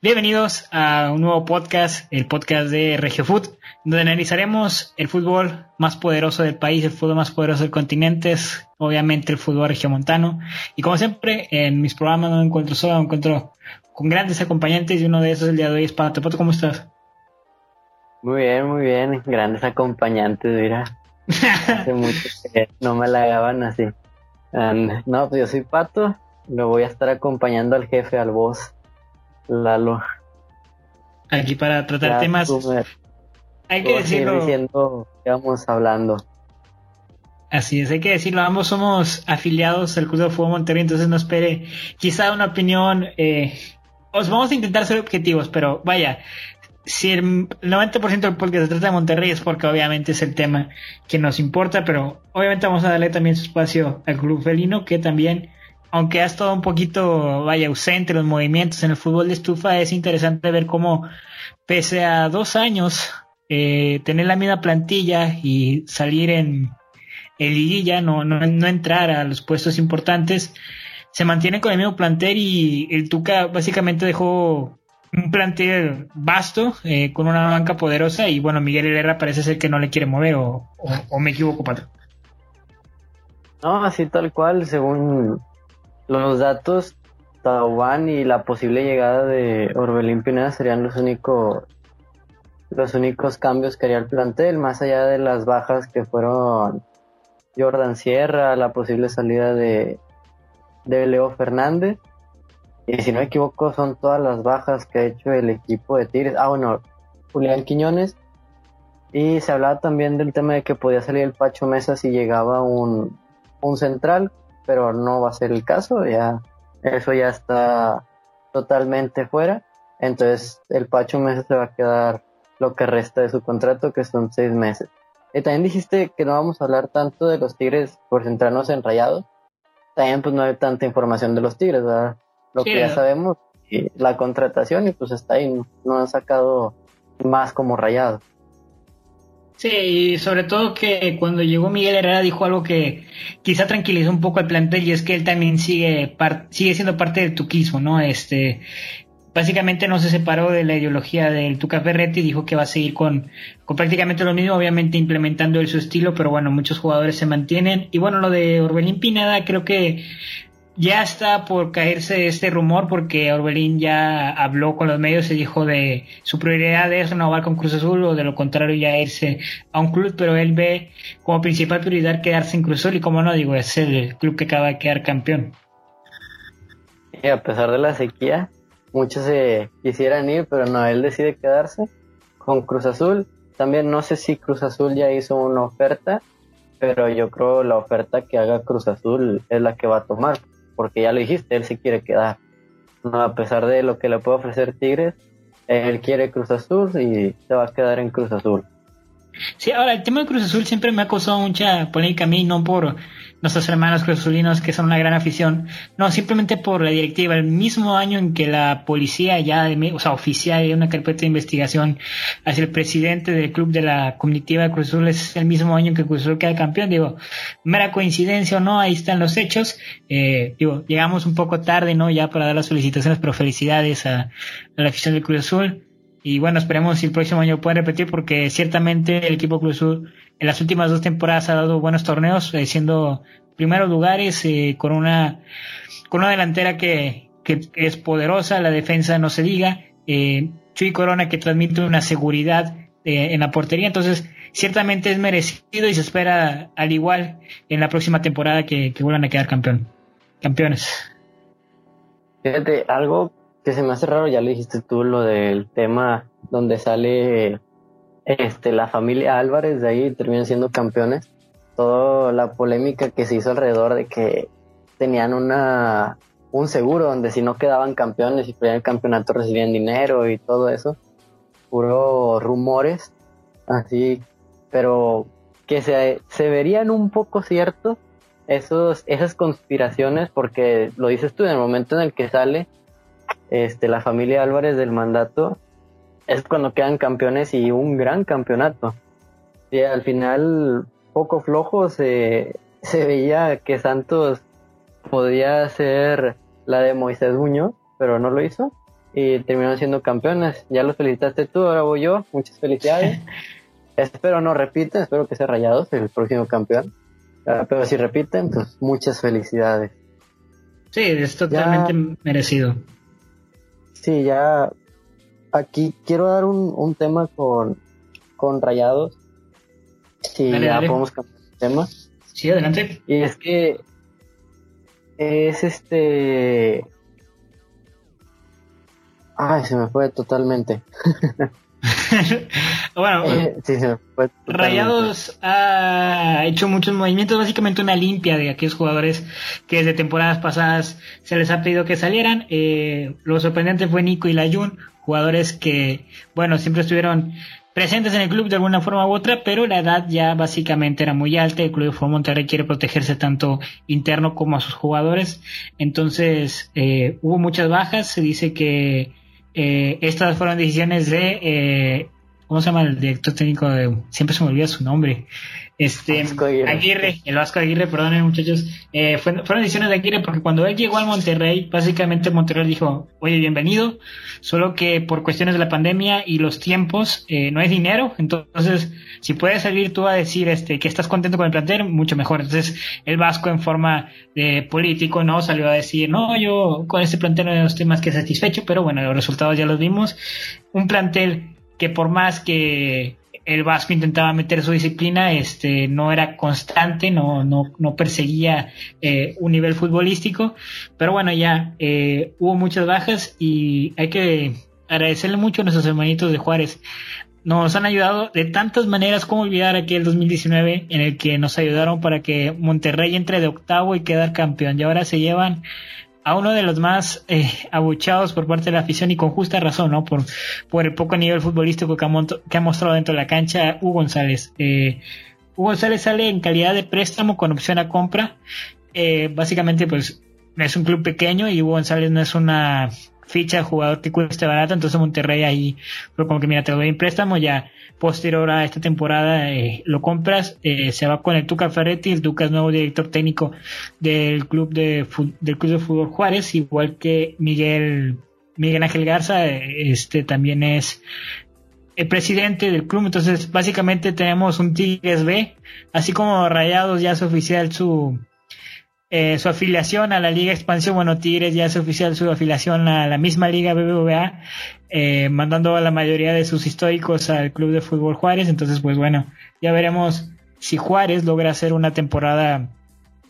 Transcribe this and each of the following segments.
Bienvenidos a un nuevo podcast, el podcast de RegioFoot, donde analizaremos el fútbol más poderoso del país, el fútbol más poderoso del continente, obviamente el fútbol regiomontano. Y como siempre, en mis programas no me encuentro solo, me encuentro con grandes acompañantes y uno de esos el día de hoy es Pato. ¿cómo estás? Muy bien, muy bien, grandes acompañantes, mira. Hace mucho que no me la halagaban así. no, pues yo soy Pato, lo voy a estar acompañando al jefe, al boss. Lalo. Aquí para tratar temas. Hay que decirlo. diciendo que vamos hablando. Así es, hay que decirlo, ambos somos afiliados al Club de Fútbol Monterrey, entonces no espere quizá una opinión. Eh, os vamos a intentar ser objetivos, pero vaya, si el 90% del podcast se trata de Monterrey es porque obviamente es el tema que nos importa, pero obviamente vamos a darle también su espacio al Club Felino, que también aunque ha estado un poquito, vaya, ausente los movimientos en el fútbol de estufa, es interesante ver cómo, pese a dos años, eh, tener la misma plantilla y salir en, el liguilla, no, no, no entrar a los puestos importantes, se mantiene con el mismo plantel y el Tuca básicamente dejó un plantel vasto, eh, con una banca poderosa y bueno, Miguel Herrera parece ser que no le quiere mover o, o me equivoco, patrón. No, así tal cual, según los datos, Taiwán y la posible llegada de Orbelín Pineda serían los únicos los únicos cambios que haría el plantel, más allá de las bajas que fueron Jordan Sierra, la posible salida de, de Leo Fernández. Y si no me equivoco, son todas las bajas que ha hecho el equipo de Tigres. Ah, bueno, Julián Quiñones. Y se hablaba también del tema de que podía salir el Pacho Mesa si llegaba un, un central, pero no va a ser el caso, ya eso ya está totalmente fuera. Entonces el Pacho Mesa se va a quedar lo que resta de su contrato, que son seis meses. Y también dijiste que no vamos a hablar tanto de los Tigres por centrarnos en Rayados. También pues no hay tanta información de los Tigres, ¿verdad? Lo que ya sabemos, la contratación y pues está ahí, no han sacado más como Rayados. Sí, y sobre todo que cuando llegó Miguel Herrera dijo algo que quizá tranquilizó un poco al plantel y es que él también sigue sigue siendo parte del tuquismo, ¿no? Este básicamente no se separó de la ideología del Tuca Ferretti, dijo que va a seguir con, con prácticamente lo mismo, obviamente implementando él su estilo, pero bueno, muchos jugadores se mantienen. Y bueno, lo de Orbelín Pineda creo que ya está por caerse este rumor porque Orbelín ya habló con los medios y dijo de su prioridad es renovar con Cruz Azul o de lo contrario ya irse a un club, pero él ve como principal prioridad quedarse en Cruz Azul y como no digo, es el club que acaba de quedar campeón. Y a pesar de la sequía, muchos se quisieran ir, pero no, él decide quedarse con Cruz Azul. También no sé si Cruz Azul ya hizo una oferta, pero yo creo la oferta que haga Cruz Azul es la que va a tomar porque ya lo dijiste, él sí quiere quedar. No, a pesar de lo que le puede ofrecer Tigres, él quiere Cruz Azul y se va a quedar en Cruz Azul. Sí, ahora el tema de Cruz Azul siempre me ha mucha polémica a mí, no por nuestros hermanos cruzazulinos que son una gran afición, no, simplemente por la directiva. El mismo año en que la policía ya, o sea, oficial de una carpeta de investigación hacia el presidente del club de la comitiva de Cruz Azul es el mismo año que Cruz Azul queda campeón. Digo, mera coincidencia o no, ahí están los hechos. Eh, digo, llegamos un poco tarde, ¿no? Ya para dar las felicitaciones, pero felicidades a, a la afición del Cruz Azul. Y bueno, esperemos si el próximo año puede repetir porque ciertamente el equipo Cruz Azul en las últimas dos temporadas ha dado buenos torneos, eh, siendo primeros lugares eh, con una con una delantera que, que, es poderosa, la defensa no se diga, eh, Chuy Corona que transmite una seguridad eh, en la portería, entonces ciertamente es merecido y se espera al igual en la próxima temporada que, que vuelvan a quedar campeón, campeones. Fíjate, algo que se me hace raro, ya le dijiste tú lo del tema donde sale este la familia Álvarez de ahí terminan siendo campeones. Toda la polémica que se hizo alrededor de que tenían una un seguro donde si no quedaban campeones y perdían el campeonato recibían dinero y todo eso. Puro rumores, así, pero que se, se verían un poco ciertos esas conspiraciones porque lo dices tú en el momento en el que sale este, la familia Álvarez del mandato, es cuando quedan campeones y un gran campeonato. Y al final, poco flojo, se, se veía que Santos podía ser la de Moisés Muñoz, pero no lo hizo. y terminaron siendo campeones. Ya los felicitaste tú, ahora voy yo. Muchas felicidades. espero no repiten, espero que sea Rayados el próximo campeón. Ah, pero si repiten, pues muchas felicidades. Sí, es totalmente merecido. Sí, ya aquí quiero dar un, un tema con, con Rayados. Sí, ya podemos cambiar de tema. Sí, adelante. Y es que es este Ay, se me fue totalmente. bueno, eh, Rayados ha hecho muchos movimientos, básicamente una limpia de aquellos jugadores que desde temporadas pasadas se les ha pedido que salieran. Eh, lo sorprendente fue Nico y Layun, jugadores que, bueno, siempre estuvieron presentes en el club de alguna forma u otra, pero la edad ya básicamente era muy alta. El club de Fútbol Monterrey quiere protegerse tanto interno como a sus jugadores. Entonces, eh, hubo muchas bajas. Se dice que eh, estas fueron decisiones de, eh, ¿cómo se llama el director técnico? De, siempre se me olvida su nombre. Este, Aguirre. el Vasco Aguirre, perdonen muchachos, eh, fueron, decisiones de Aguirre porque cuando él llegó al Monterrey, básicamente Monterrey dijo, oye, bienvenido, solo que por cuestiones de la pandemia y los tiempos eh, no es dinero, entonces si puedes salir tú a decir este que estás contento con el plantel, mucho mejor. Entonces el Vasco en forma de político no salió a decir, no, yo con este plantel no estoy más que satisfecho, pero bueno, los resultados ya los vimos. Un plantel que por más que el Vasco intentaba meter su disciplina, este, no era constante, no, no, no perseguía eh, un nivel futbolístico, pero bueno, ya eh, hubo muchas bajas y hay que agradecerle mucho a nuestros hermanitos de Juárez. Nos han ayudado de tantas maneras como olvidar aquel 2019 en el que nos ayudaron para que Monterrey entre de octavo y quedar campeón. Y ahora se llevan a uno de los más eh, abuchados por parte de la afición y con justa razón, ¿no? Por, por el poco nivel futbolístico que ha, mostrado dentro de la cancha Hugo González. Eh, Hugo González sale en calidad de préstamo con opción a compra. Eh, básicamente, pues, es un club pequeño y Hugo González no es una ficha de jugador que cueste barato, entonces Monterrey ahí fue como que mira, te doy en préstamo, ya posterior a esta temporada eh, lo compras, eh, se va con el Tuca Ferretti, el Tuca es nuevo director técnico del club de del club de fútbol Juárez, igual que Miguel Miguel Ángel Garza, este también es el presidente del club, entonces básicamente tenemos un Tigres B, así como Rayados ya es oficial su eh, su afiliación a la Liga Expansión, bueno, Tigres ya es oficial su afiliación a la misma Liga BBVA, eh, mandando a la mayoría de sus históricos al Club de Fútbol Juárez, entonces pues bueno, ya veremos si Juárez logra hacer una temporada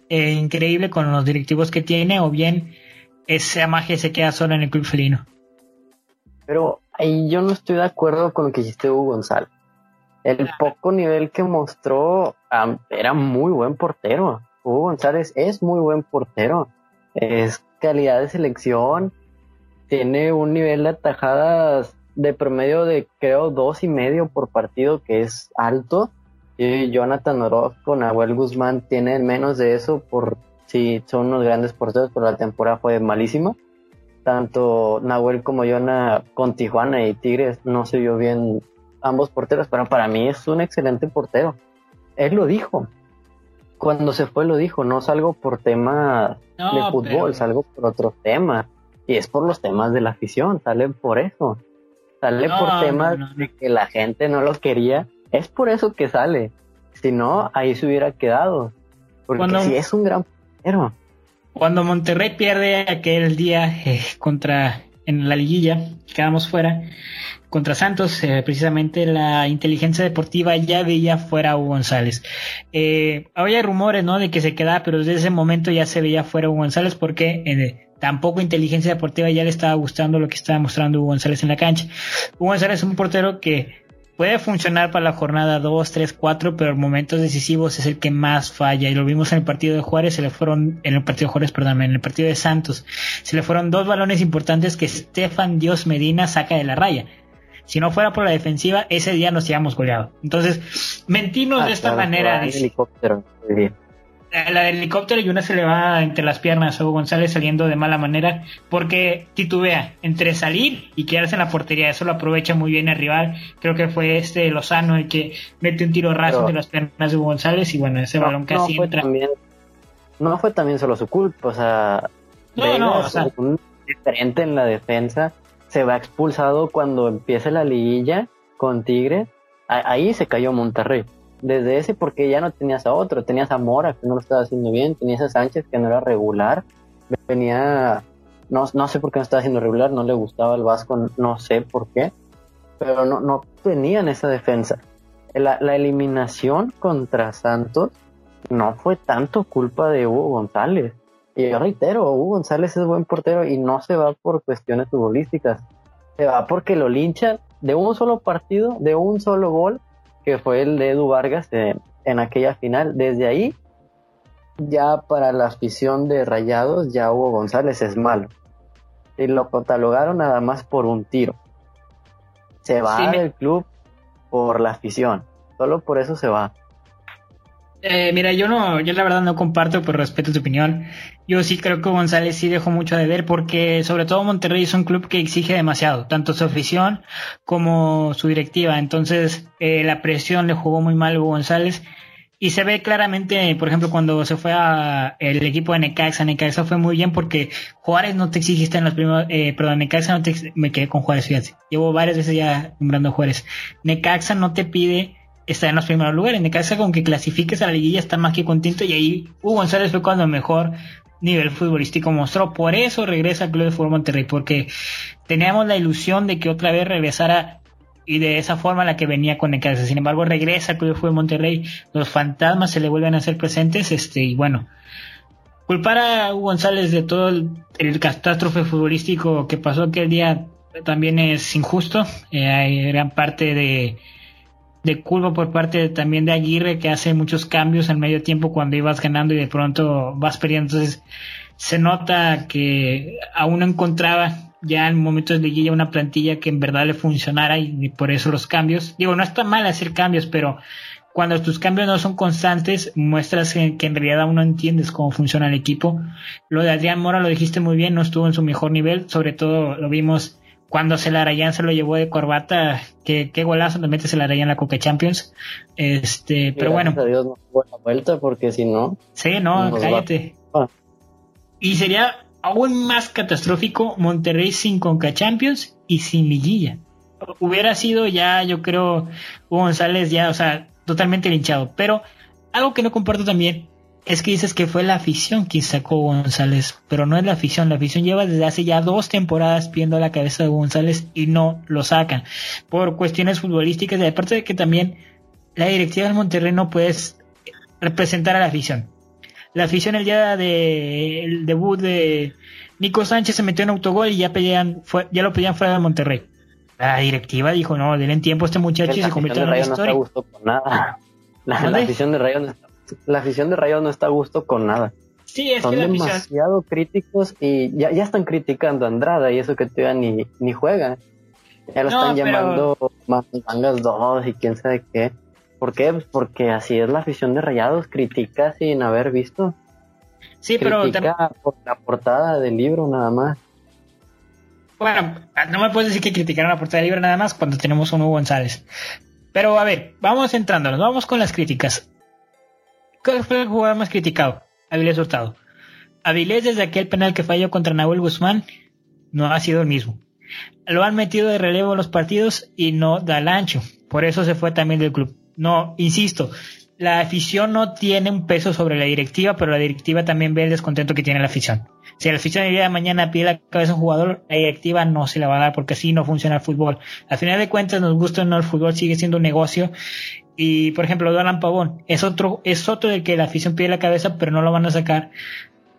eh, increíble con los directivos que tiene o bien esa magia se queda sola en el club felino. Pero ahí yo no estoy de acuerdo con lo que hiciste Hugo González. El poco nivel que mostró era muy buen portero. Hugo González es muy buen portero. Es calidad de selección. Tiene un nivel de atajadas de promedio de creo dos y medio por partido que es alto. Y Jonathan Orozco, Nahuel Guzmán tienen menos de eso por si son unos grandes porteros, pero la temporada fue malísima. Tanto Nahuel como Jonah con Tijuana y Tigres no se vio bien ambos porteros, pero para mí es un excelente portero. Él lo dijo cuando se fue lo dijo, no salgo por tema de fútbol, salgo por otro tema. Y es por los temas de la afición, sale por eso. Sale por temas de que la gente no lo quería. Es por eso que sale. Si no, ahí se hubiera quedado. Porque si es un gran pero Cuando Monterrey pierde aquel día eh, contra en la liguilla, quedamos fuera contra Santos, eh, precisamente la inteligencia deportiva ya veía fuera a Hugo González. Eh, había rumores, ¿no? De que se quedaba, pero desde ese momento ya se veía fuera Hugo González porque eh, tampoco inteligencia deportiva ya le estaba gustando lo que estaba mostrando Hugo González en la cancha. Hugo González es un portero que puede funcionar para la jornada 2, 3, 4, pero en momentos decisivos es el que más falla. Y lo vimos en el partido de Juárez, se le fueron, en el partido de Juárez, perdón, en el partido de Santos, se le fueron dos balones importantes que Stefan Dios Medina saca de la raya. Si no fuera por la defensiva, ese día nos habíamos goleado. Entonces, mentirnos de ah, esta manera. helicóptero. La, del helicóptero y una se le va entre las piernas a Hugo González saliendo de mala manera porque titubea entre salir y quedarse en la portería. Eso lo aprovecha muy bien el rival. Creo que fue este Lozano el que mete un tiro raso entre las piernas de Hugo González y bueno, ese balón casi no entra. También, no fue también solo su culpa, o sea, no, no, o sea, un diferente en la defensa se va expulsado cuando empieza la liguilla con Tigre. Ahí se cayó Monterrey. Desde ese porque ya no tenías a otro, tenías a Mora que no lo estaba haciendo bien, tenías a Sánchez que no era regular, venía, no, no sé por qué no estaba haciendo regular, no le gustaba el Vasco, no sé por qué, pero no, no tenían esa defensa. La, la eliminación contra Santos no fue tanto culpa de Hugo González. Y yo reitero, Hugo González es buen portero y no se va por cuestiones futbolísticas. Se va porque lo linchan de un solo partido, de un solo gol, que fue el de Edu Vargas en aquella final. Desde ahí, ya para la afición de Rayados, ya Hugo González es malo. Y lo catalogaron nada más por un tiro. Se va del club por la afición. Solo por eso se va. Eh, mira, yo no, yo la verdad no comparto, por respeto a tu opinión. Yo sí creo que González sí dejó mucho de ver porque sobre todo Monterrey es un club que exige demasiado, tanto su afición como su directiva. Entonces eh, la presión le jugó muy mal a González y se ve claramente, por ejemplo, cuando se fue a el equipo de Necaxa, Necaxa fue muy bien porque Juárez no te exigiste en los primeros, eh, perdón, Necaxa no te, me quedé con Juárez, fíjate. Llevo varias veces ya nombrando Juárez. Necaxa no te pide está en los primeros lugares. En casa con que clasifiques a la liguilla está más que contento y ahí Hugo González fue cuando mejor nivel futbolístico mostró. Por eso regresa al Club de Fútbol Monterrey, porque teníamos la ilusión de que otra vez regresara y de esa forma la que venía con Necaxa. Sin embargo, regresa al Club de Fútbol Monterrey, los fantasmas se le vuelven a hacer presentes, este, y bueno, culpar a Hugo González de todo el, catástrofe futbolístico que pasó aquel día también es injusto. Eh, hay gran parte de de culpa por parte también de Aguirre que hace muchos cambios en medio tiempo cuando ibas ganando y de pronto vas perdiendo. Entonces se nota que aún no encontraba ya en momentos de liguilla una plantilla que en verdad le funcionara y por eso los cambios. Digo, no está mal hacer cambios, pero cuando tus cambios no son constantes, muestras que, que, en realidad aún no entiendes cómo funciona el equipo. Lo de Adrián Mora lo dijiste muy bien, no estuvo en su mejor nivel, sobre todo lo vimos cuando Celarayán se lo llevó de corbata, qué, qué golazo le metes Celarayán en la Coca Champions. Este, pero bueno. A Dios no la vuelta porque si no. Sí, no, cállate. Y sería aún más catastrófico Monterrey sin Conca Champions y sin liguilla. Hubiera sido ya, yo creo, Hugo González ya, o sea, totalmente linchado. Pero algo que no comparto también es que dices que fue la afición quien sacó a González, pero no es la afición. La afición lleva desde hace ya dos temporadas viendo la cabeza de González y no lo sacan. Por cuestiones futbolísticas y aparte de que también la directiva del Monterrey no puede representar a la afición. La afición el día del debut de Nico Sánchez se metió en autogol y ya pedían, ya lo pedían fuera de Monterrey. La directiva dijo, no, denle tiempo a este muchacho y se convirtió en una historia. No nada. La, afición de Rayo no está la afición de Rayados no está a gusto con nada. Sí, es Son que demasiado críticos y ya, ya están criticando a Andrada y eso que todavía ni, ni juega. Ya lo están llamando mangas 2 y quién sabe qué. ¿Por qué? Pues porque así es la afición de Rayados, critica sin haber visto. Sí, pero critica por la portada del libro nada más. Bueno, no me puedes decir que criticaron la portada del libro nada más cuando tenemos un Hugo González. Pero a ver, vamos entrándonos, vamos con las críticas. ¿Cuál fue el jugador más criticado? Avilés Hurtado. Avilés desde aquel penal que falló contra Nahuel Guzmán no ha sido el mismo. Lo han metido de relevo en los partidos y no da el ancho. Por eso se fue también del club. No, insisto, la afición no tiene un peso sobre la directiva, pero la directiva también ve el descontento que tiene la afición. Si la afición el día de mañana pide la cabeza a un jugador, la directiva no se la va a dar porque así no funciona el fútbol. Al final de cuentas, nos gusta o no el fútbol, sigue siendo un negocio y por ejemplo, Dolan Pavón es otro, es otro del que la afición pide la cabeza, pero no lo van a sacar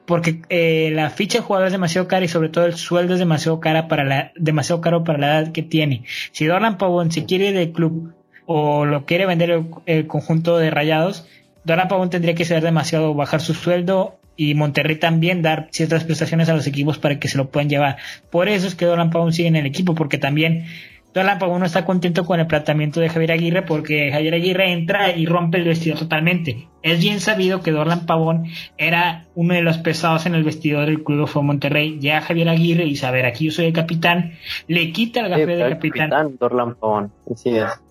porque eh, la ficha de jugador es demasiado cara y sobre todo el sueldo es demasiado cara para la, demasiado caro para la edad que tiene. Si Dolan Pavón se quiere del club o lo quiere vender el, conjunto de rayados, Dolan Pavón tendría que ser demasiado bajar su sueldo y Monterrey también dar ciertas prestaciones a los equipos para que se lo puedan llevar. Por eso es que Dolan Pavón sigue en el equipo, porque también Dolan Pavón no está contento con el planteamiento de Javier Aguirre porque Javier Aguirre entra y rompe el vestido totalmente. Es bien sabido que Dorlan Pavón era uno de los pesados en el vestidor del Club de Monterrey. Ya Javier Aguirre y saber aquí yo soy el capitán, le quita el café de capitán. capitán Dorlan Pavón, así es.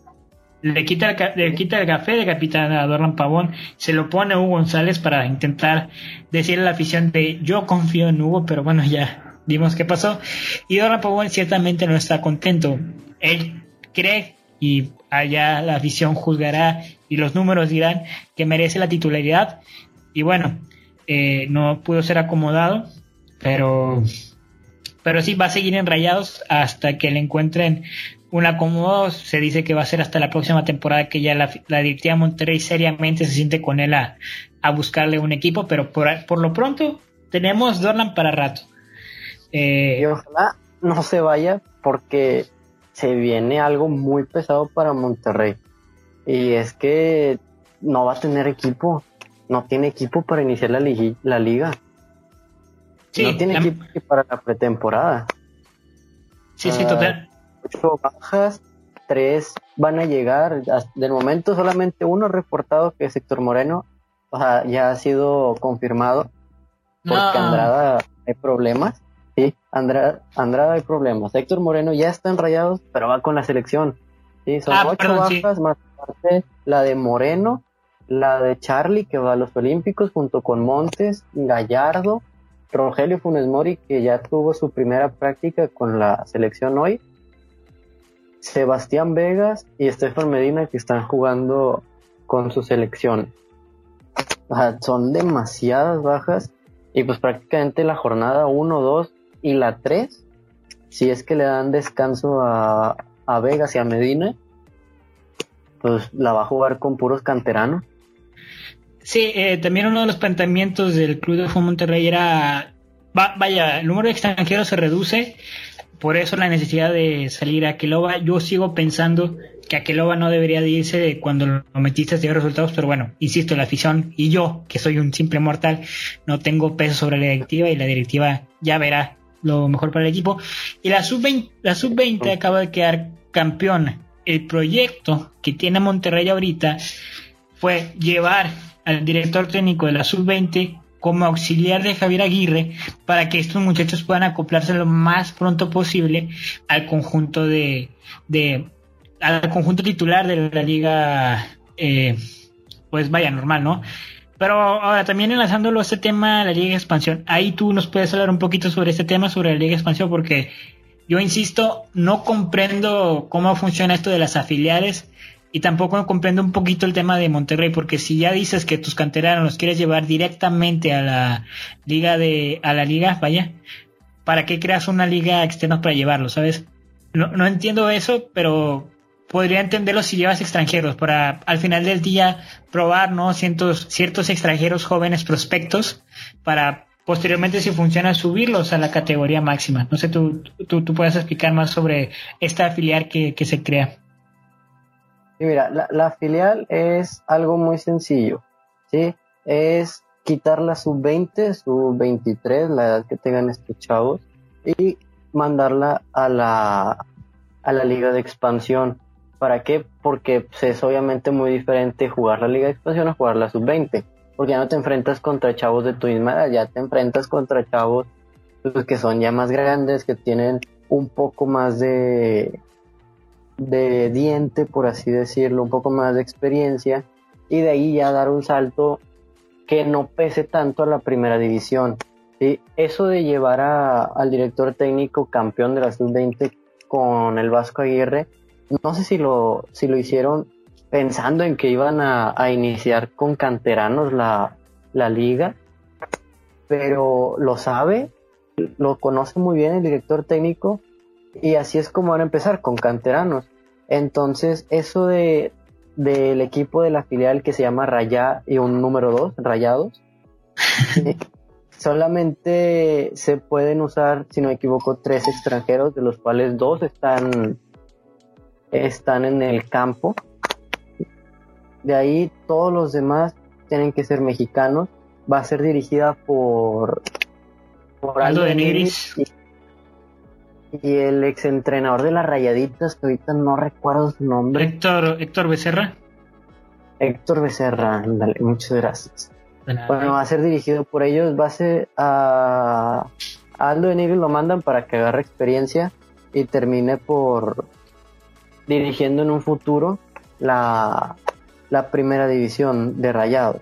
Le quita, el, le quita el café de capitán a Dorlan Pavón, se lo pone a Hugo González para intentar decirle a la afición de yo confío en Hugo, pero bueno, ya vimos qué pasó. Y Dorlan Pavón ciertamente no está contento. Él cree y allá la afición juzgará y los números dirán que merece la titularidad. Y bueno, eh, no pudo ser acomodado, pero, pero sí va a seguir en rayados hasta que le encuentren un acomodo. Se dice que va a ser hasta la próxima temporada que ya la, la directiva Monterrey seriamente se siente con él a, buscarle un equipo, pero por, por lo pronto tenemos Dorlan para rato. Eh, y ojalá no se vaya porque se viene algo muy pesado para Monterrey. Y es que no va a tener equipo. No tiene equipo para iniciar la, la liga. no tiene equipo para la pretemporada. Sí, sí, total. Ocho bajas, tres van a llegar. De momento solamente uno reportado que es Héctor Moreno. O sea, ya ha sido confirmado. Porque Andrada hay problemas. Sí, Andrada, Andrada hay problemas. Héctor Moreno ya está en rayados, pero va con la selección. Sí, son ah, ocho bajas más parte la de Moreno, la de Charlie que va a los Olímpicos junto con Montes, Gallardo, Rogelio Funes Mori que ya tuvo su primera práctica con la selección hoy, Sebastián Vegas y Estefan Medina que están jugando con su selección. son demasiadas bajas y pues prácticamente la jornada 1, 2 y la 3, si es que le dan descanso a, a Vegas y a Medina, pues la va a jugar con puros canteranos. Sí, eh, también uno de los planteamientos del Club de Fútbol Monterrey era, vaya, el número de extranjeros se reduce, por eso la necesidad de salir a Aqueloba. Yo sigo pensando que Aqueloba no debería de irse cuando lo metiste a resultados, pero bueno, insisto, la afición y yo, que soy un simple mortal, no tengo peso sobre la directiva y la directiva ya verá lo mejor para el equipo. Y la sub-20 la sub -20 acaba de quedar campeón. El proyecto que tiene Monterrey ahorita fue llevar al director técnico de la sub-20 como auxiliar de Javier Aguirre para que estos muchachos puedan acoplarse lo más pronto posible al conjunto de, de al conjunto titular de la liga eh, pues vaya normal no pero ahora también enlazándolo a este tema, la Liga de Expansión, ahí tú nos puedes hablar un poquito sobre este tema, sobre la Liga de Expansión, porque yo insisto, no comprendo cómo funciona esto de las afiliares y tampoco comprendo un poquito el tema de Monterrey, porque si ya dices que tus canteranos los quieres llevar directamente a la liga de, a la liga, vaya, ¿para qué creas una liga externa para llevarlo, sabes? No, no entiendo eso, pero podría entenderlo si llevas extranjeros para al final del día probar no ciertos, ciertos extranjeros jóvenes prospectos para posteriormente si funciona subirlos a la categoría máxima. No sé, tú, tú, tú puedes explicar más sobre esta filial que, que se crea. Sí, mira, la, la, filial es algo muy sencillo, ¿sí? Es quitar la sub-20, sub-23, la edad que tengan estos chavos, y mandarla a la, a la liga de expansión. ¿Para qué? Porque pues, es obviamente muy diferente jugar la Liga de Expansión a jugar la Sub-20. Porque ya no te enfrentas contra chavos de tu misma edad, ya te enfrentas contra chavos pues, que son ya más grandes, que tienen un poco más de, de diente, por así decirlo, un poco más de experiencia, y de ahí ya dar un salto que no pese tanto a la primera división. Eso de llevar a, al director técnico campeón de la sub-20 con el Vasco Aguirre, no sé si lo, si lo hicieron pensando en que iban a, iniciar con canteranos la, la, liga, pero lo sabe, lo conoce muy bien el director técnico y así es como van a empezar con canteranos. Entonces, eso de del equipo de la filial que se llama Raya y un número 2, Rayados, solamente se pueden usar, si no me equivoco, tres extranjeros, de los cuales dos están están en el campo. De ahí todos los demás tienen que ser mexicanos. Va a ser dirigida por, por Aldo de Nigris. Y, el exentrenador de las rayaditas, que ahorita no recuerdo su nombre. Héctor, Héctor Becerra. Héctor Becerra, dale, muchas gracias. Bueno, va a ser dirigido por ellos. Va a ser a, Aldo de Nigris lo mandan para que agarre experiencia y termine por, dirigiendo en un futuro la, primera división de Rayado.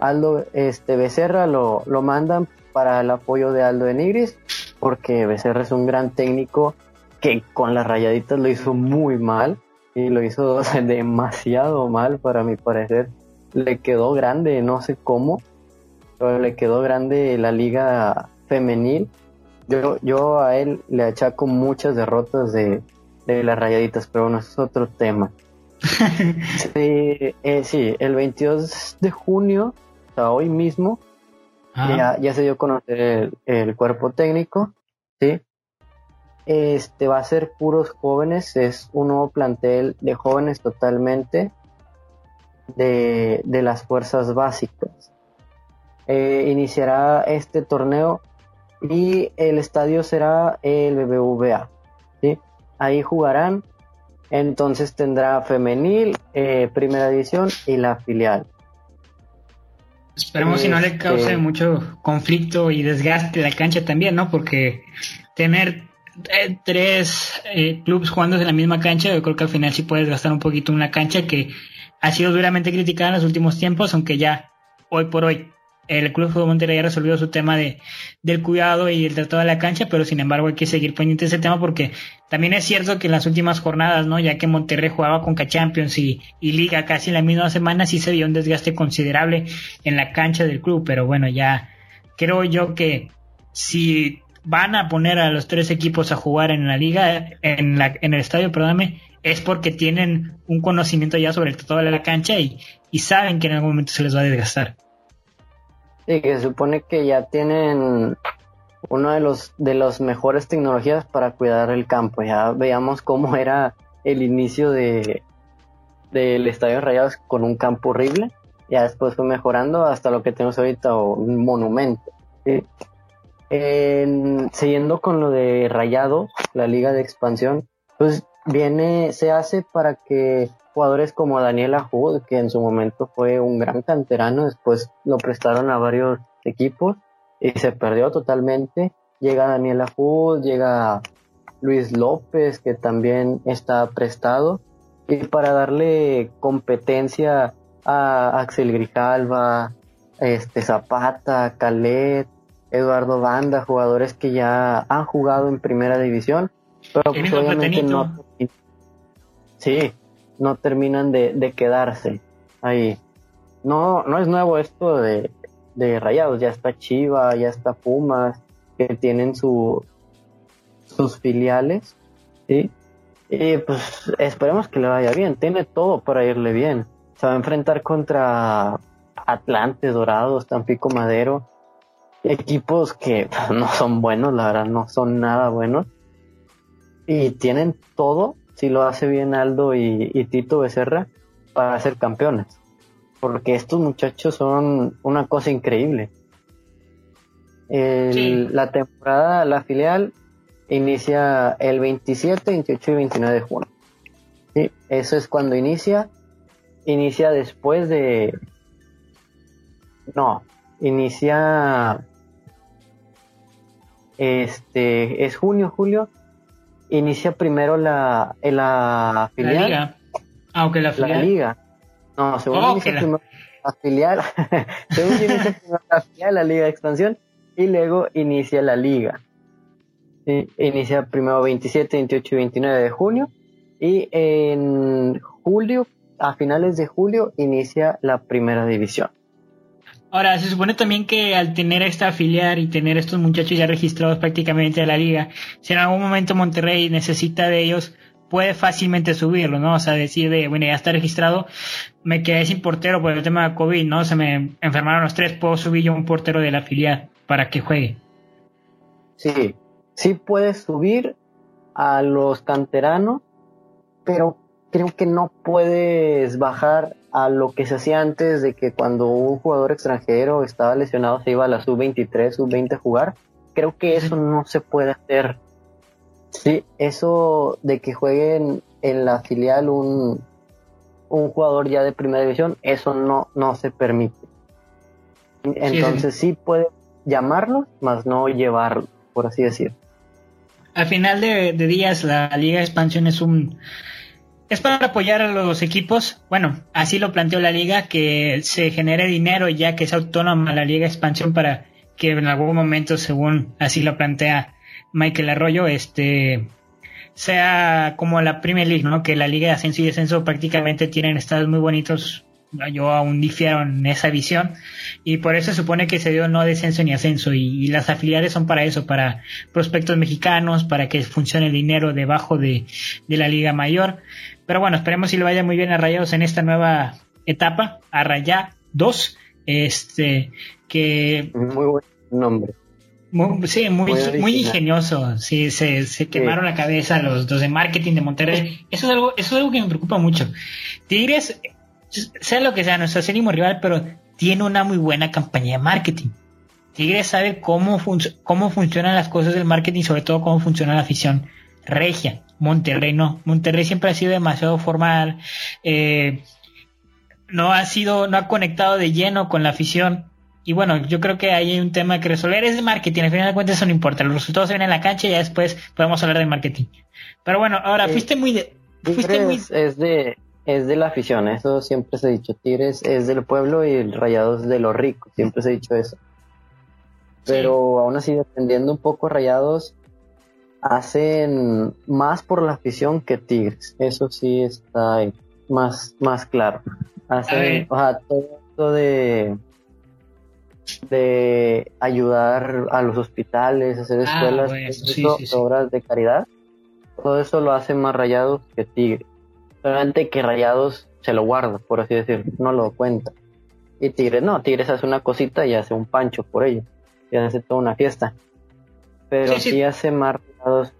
Aldo este, Becerra lo, lo mandan para el apoyo de Aldo de Nigris, porque Becerra es un gran técnico que con las rayaditas lo hizo muy mal y lo hizo demasiado mal para mi parecer. Le quedó grande, no sé cómo, pero le quedó grande la liga femenil. Yo, yo a él le achaco muchas derrotas de, de las rayaditas, pero bueno, es otro tema. sí, eh, sí, el 22 de junio, o sea, hoy mismo, ya, ya, se dio a conocer el, cuerpo técnico, ¿sí? Este va a ser puros jóvenes, es un nuevo plantel de jóvenes totalmente de, de las fuerzas básicas. Eh, iniciará este torneo y el estadio será el BBVA. Ahí jugarán, entonces tendrá femenil, eh, primera división y la filial. Esperemos si no le cause este, mucho conflicto y desgaste la cancha también, ¿no? Porque tener eh, tres eh, clubes jugando en la misma cancha, yo creo que al final sí puedes gastar un poquito una cancha que ha sido duramente criticada en los últimos tiempos, aunque ya hoy por hoy el Club de Monterrey ha resolvido su tema de, del cuidado y el tratado de la cancha, pero sin embargo hay que seguir pendiente ese tema porque también es cierto que en las últimas jornadas, ¿no? Ya que Monterrey jugaba con K-Champions y, y, Liga casi en la misma semana, sí se vio un desgaste considerable en la cancha del club, pero bueno, ya creo yo que si van a poner a los tres equipos a jugar en la liga, en, la, en el estadio, perdóname, es porque tienen un conocimiento ya sobre el tratado de la cancha y, y saben que en algún momento se les va a desgastar. Sí, que se supone que ya tienen uno de los de las mejores tecnologías para cuidar el campo. Ya veíamos cómo era el inicio de del Estadio Rayados con un campo horrible. Ya después fue mejorando hasta lo que tenemos ahorita, un monumento. siguiendo con lo de Rayados, la liga de expansión, pues viene, se hace para que jugadores como Daniel Ajud, que en su momento fue un gran canterano, después lo prestaron a varios equipos y se perdió totalmente. Llega Daniel Ajud, llega Luis López, que también está prestado, y para darle competencia a Axel Grijalva, este Zapata, Calet, Eduardo Banda, jugadores que ya han jugado en primera división, pero pues obviamente no. Sí, no terminan de, quedarse ahí. No, no es nuevo esto de, de Rayados, ya está Chiva, ya está Pumas, que tienen su, sus filiales, ¿sí? Y pues esperemos que le vaya bien, tiene todo para irle bien. Se va a enfrentar contra Atlante, Dorados, Tampico Madero, equipos que no son buenos, la verdad, no son nada buenos. Y tienen todo si lo hace bien Aldo y, Tito Becerra para ser campeones. Porque estos muchachos son una cosa increíble. La temporada, la filial, inicia el 27, 28 y 29 de junio. ¿Sí? Eso es cuando inicia. Inicia después de... No, inicia... Este, es junio, julio, inicia primero la, la filial. La liga. Ah, la filial. La liga. No, según oh, inicia primero la filial. según inicia primero la filial, la liga de expansión, y luego inicia la liga. Inicia primero 27, 28 y 29 de junio. Y en julio, a finales de julio, inicia la primera división. Ahora, se supone también que al tener esta afiliar y tener estos muchachos ya registrados prácticamente a la liga, si en algún momento Monterrey necesita de ellos, puede fácilmente subirlo, ¿no? O sea, decir de, bueno, ya está registrado, me quedé sin portero por el tema de COVID, ¿no? Se me enfermaron los tres, puedo subir yo un portero de la filial para que juegue. Sí, sí puedes subir a los canteranos, pero creo que no puedes bajar a lo que se hacía antes de que cuando un jugador extranjero estaba lesionado se iba a la sub-23, sub-20 a jugar. Creo que eso no se puede hacer. Sí, eso de que jueguen en la filial un, un jugador ya de primera división, eso no, no se permite. Entonces sí, puede llamarlo, más no llevarlo, por así decir. Al final de días, la Liga de Expansión es un es para apoyar a los equipos. Bueno, así lo planteó la liga, que se genere dinero ya que es autónoma la liga expansión para que en algún momento, según así lo plantea Michael Arroyo, este sea como la Premier League, ¿no? Que la Liga de Ascenso y Descenso prácticamente tienen estados muy bonitos. Yo aún difiero en esa visión y por eso se supone que se dio no descenso ni ascenso y, las afiliadas son para eso, para prospectos mexicanos, para que funcione el dinero debajo de, de la Liga Mayor. Pero bueno, esperemos si le vaya muy bien a Rayados en esta nueva etapa, a Rayá 2, este, que... Muy buen nombre. sí, muy, muy, ingenioso. Sí, se, quemaron la cabeza los, dos de marketing de Monterrey. Eso es algo, eso es algo que me preocupa mucho. Tigres, sea lo que sea, nuestro acérrimo rival, pero tiene una muy buena campaña de marketing. Tigres sabe cómo, cómo funcionan las cosas del marketing, sobre todo cómo funciona la afición regia. Monterrey no. Monterrey siempre ha sido demasiado formal. Eh, no ha sido, no ha conectado de lleno con la afición. Y bueno, yo creo que ahí hay un tema que resolver. Es de marketing, al final de cuentas eso no importa. Los resultados se ven en la cancha y ya después podemos hablar de marketing. Pero bueno, ahora fuiste muy de. Fuiste muy... Es de, es de la afición, eso siempre se ha dicho. Tigres es del pueblo y el Rayados de los ricos, siempre se ha dicho eso. Pero aún así, dependiendo un poco, Rayados hacen más por la afición que Tigres. Eso sí está más, más claro. Hacen, o sea, todo esto de de ayudar a los hospitales, hacer ah, escuelas, obras de caridad. Todo eso lo hace más Rayados que Tigres. Solamente que Rayados se lo guarda, por así decirlo, no lo cuenta. Y Tigres no, Tigres hace una cosita y hace un pancho por ello. Y hace toda una fiesta. Pero sí, hace más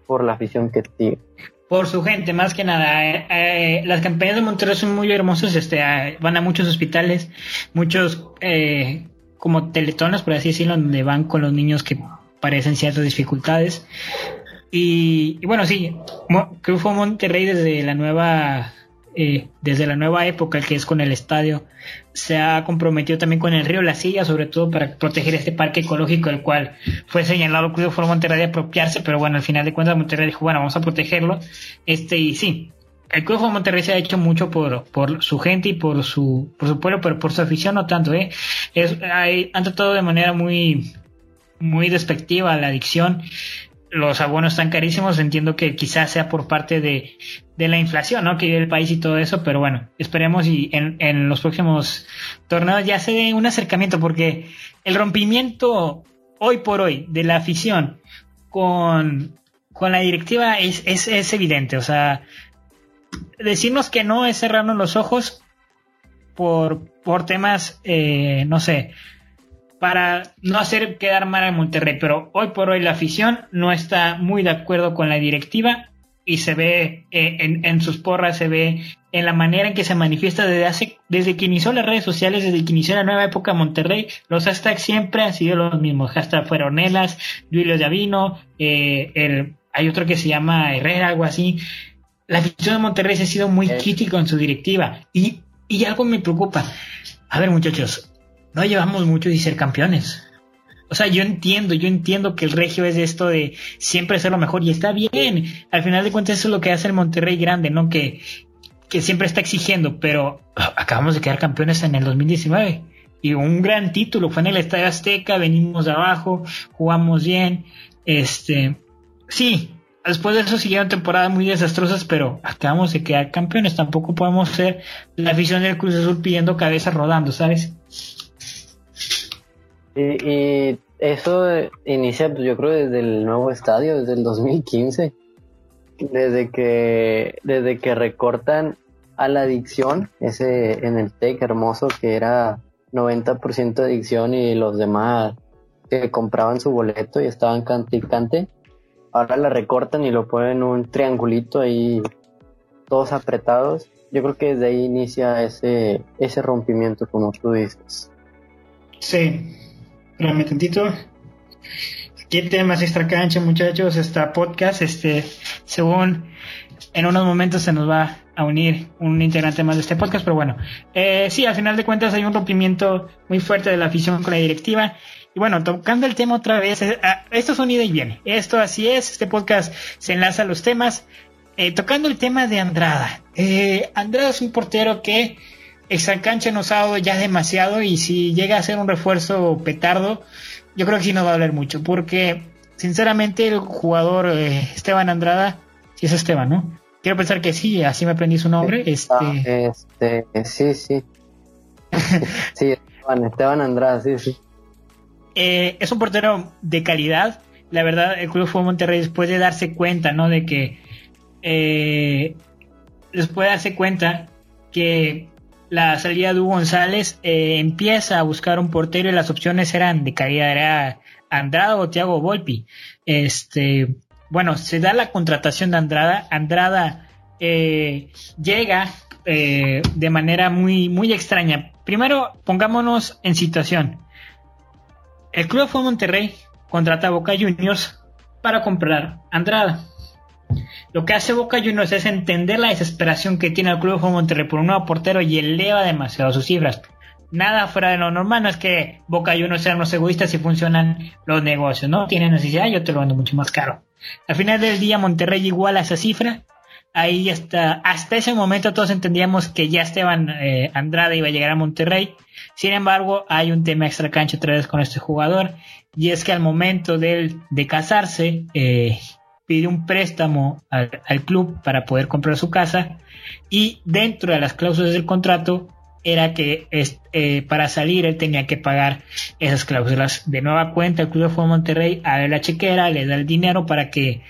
Por la afición que Tigres por su gente, más que nada. Eh, eh, las campañas de Monterrey son muy hermosas, este, van a muchos hospitales, muchos eh, como teletones, por así decirlo, donde van con los niños que parecen ciertas dificultades. Y, bueno, sí, fue Monterrey desde la nueva eh, desde la nueva época, que es con el estadio, se ha comprometido también con el río La Silla, sobre todo para proteger este parque ecológico, el cual fue señalado que fue Monterrey de apropiarse, pero bueno, al final de cuentas Monterrey dijo, bueno, vamos a protegerlo. Este, y sí, el Club de Monterrey se ha hecho mucho por, por su gente y por su, por su pueblo, pero por su afición no tanto, ¿eh? Es, han tratado de manera muy, muy despectiva la adicción. Los abonos están carísimos, entiendo que quizás sea por parte de, la inflación, ¿no? Que vive el país y todo eso, pero bueno, esperemos y en, en los próximos torneos ya se dé un acercamiento, porque el rompimiento hoy por hoy de la afición con, con la directiva es, es, es evidente, o sea, decirnos que no es cerrarnos los ojos por, por temas, eh, no sé, para no hacer quedar mal a Monterrey, pero hoy por hoy la afición no está muy de acuerdo con la directiva y se ve eh, en, en, sus porras, se ve en la manera en que se manifiesta desde hace, desde que inició las redes sociales, desde que inició la nueva época Monterrey, los hashtags siempre han sido los mismos. Hashtag fueron Elas, Julio Davino, eh, el, hay otro que se llama Herrera, algo así la afición de Monterrey se ha sido muy crítico en su directiva. Y, y algo me preocupa. A ver, muchachos, no llevamos mucho de ser campeones. O sea, yo entiendo, yo entiendo que el regio es esto de siempre ser lo mejor y está bien. Al final de cuentas eso es lo que hace el Monterrey grande, ¿no? Que, que siempre está exigiendo, pero acabamos de quedar campeones en el 2019 y un gran título fue en el Estadio Azteca, venimos de abajo, jugamos bien, este, sí, Después de eso siguieron temporadas muy desastrosas, pero acabamos de quedar campeones. Tampoco podemos ser la afición del Cruz Azul pidiendo cabezas rodando, ¿sabes? Y, eso inicia, pues, yo creo, desde el nuevo estadio, desde el 2015. Desde que, desde que recortan a la adicción, ese en el TEC hermoso que era 90% adicción y los demás que compraban su boleto y estaban cante ahora la recortan y lo ponen un triangulito ahí, todos apretados. Yo creo que desde ahí inicia ese, ese rompimiento, como tú dices. Sí, espérame tantito. Aquí temas extra cancha, muchachos, está podcast, este, según en unos momentos se nos va a unir un integrante más de este podcast, pero bueno, eh, sí, al final de cuentas hay un rompimiento muy fuerte de la afición con la directiva y bueno, tocando el tema otra vez, eh, ah, esto es un ida y viene. Esto así es, este podcast se enlaza a los temas. Eh, tocando el tema de Andrada. Eh, Andrada es un portero que cancha nos ha dado ya demasiado y si llega a ser un refuerzo petardo, yo creo que sí nos va a doler mucho porque sinceramente el jugador eh, Esteban Andrada, si es Esteban, ¿no? Quiero pensar que sí, así me aprendí su nombre. Este, este sí, sí. sí, Esteban, Esteban Andrada, sí, sí. Eh, es un portero de calidad. La verdad, el Club Fútbol Monterrey, después de darse cuenta, ¿no? De que. Eh, después de darse cuenta que la salida de Hugo González eh, empieza a buscar un portero y las opciones eran de calidad. Era Andrada o Thiago Volpi. Este. Bueno, se da la contratación de Andrada. Andrada llega de manera muy, muy extraña. Primero, pongámonos en situación. El Club fue Monterrey contrata a Boca Juniors para comprar Andrada. Lo que hace Boca Juniors es entender la desesperación que tiene el Club de Monterrey por un nuevo portero y eleva demasiado sus cifras. Nada fuera de lo normal, no es que Boca Juniors sean los egoístas y funcionan los negocios, ¿no? Tienen necesidad, yo te lo vendo mucho más caro. Al final del día Monterrey iguala esa cifra. Ahí hasta, hasta ese momento todos entendíamos que ya Esteban eh, Andrada iba a llegar a Monterrey sin embargo, hay un tema extra cancha otra vez con este jugador y es que al momento de, de casarse eh, pide un préstamo al, club para poder comprar su casa y dentro de las cláusulas del contrato era que eh, para salir él tenía que pagar esas cláusulas. De nueva cuenta, el Club de Fútbol Monterrey a la chequera, le da el dinero para que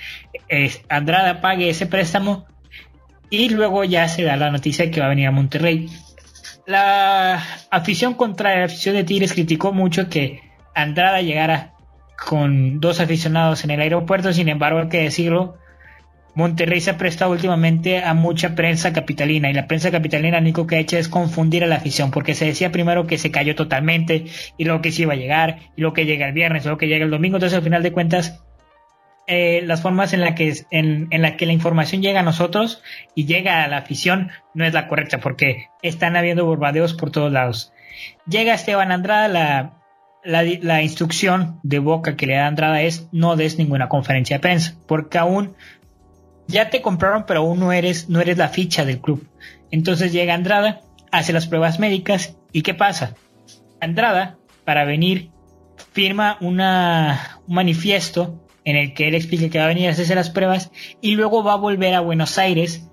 Andrada pague ese préstamo y luego ya se da la noticia de que va a venir a Monterrey la afición contra la afición de Tigres criticó mucho que Andrada llegara con dos aficionados en el aeropuerto, sin embargo, hay que decirlo, Monterrey se ha prestado últimamente a mucha prensa capitalina y la prensa capitalina lo único que ha hecho es confundir a la afición porque se decía primero que se cayó totalmente y luego que sí iba a llegar y luego que llega el viernes y luego que llega el domingo, entonces al final de cuentas eh, las formas en la que en, en, la que la información llega a nosotros y llega a la afición no es la correcta porque están habiendo bombardeos por todos lados. Llega Esteban Andrada, la, la, instrucción de boca que le da Andrada es no des ninguna conferencia de prensa porque aún ya te compraron pero aún no eres, no eres la ficha del club. Entonces llega Andrada, hace las pruebas médicas y ¿qué pasa? Andrada, para venir, firma una, un manifiesto en el que él explica que va a venir a hacerse las pruebas y luego va a volver a Buenos Aires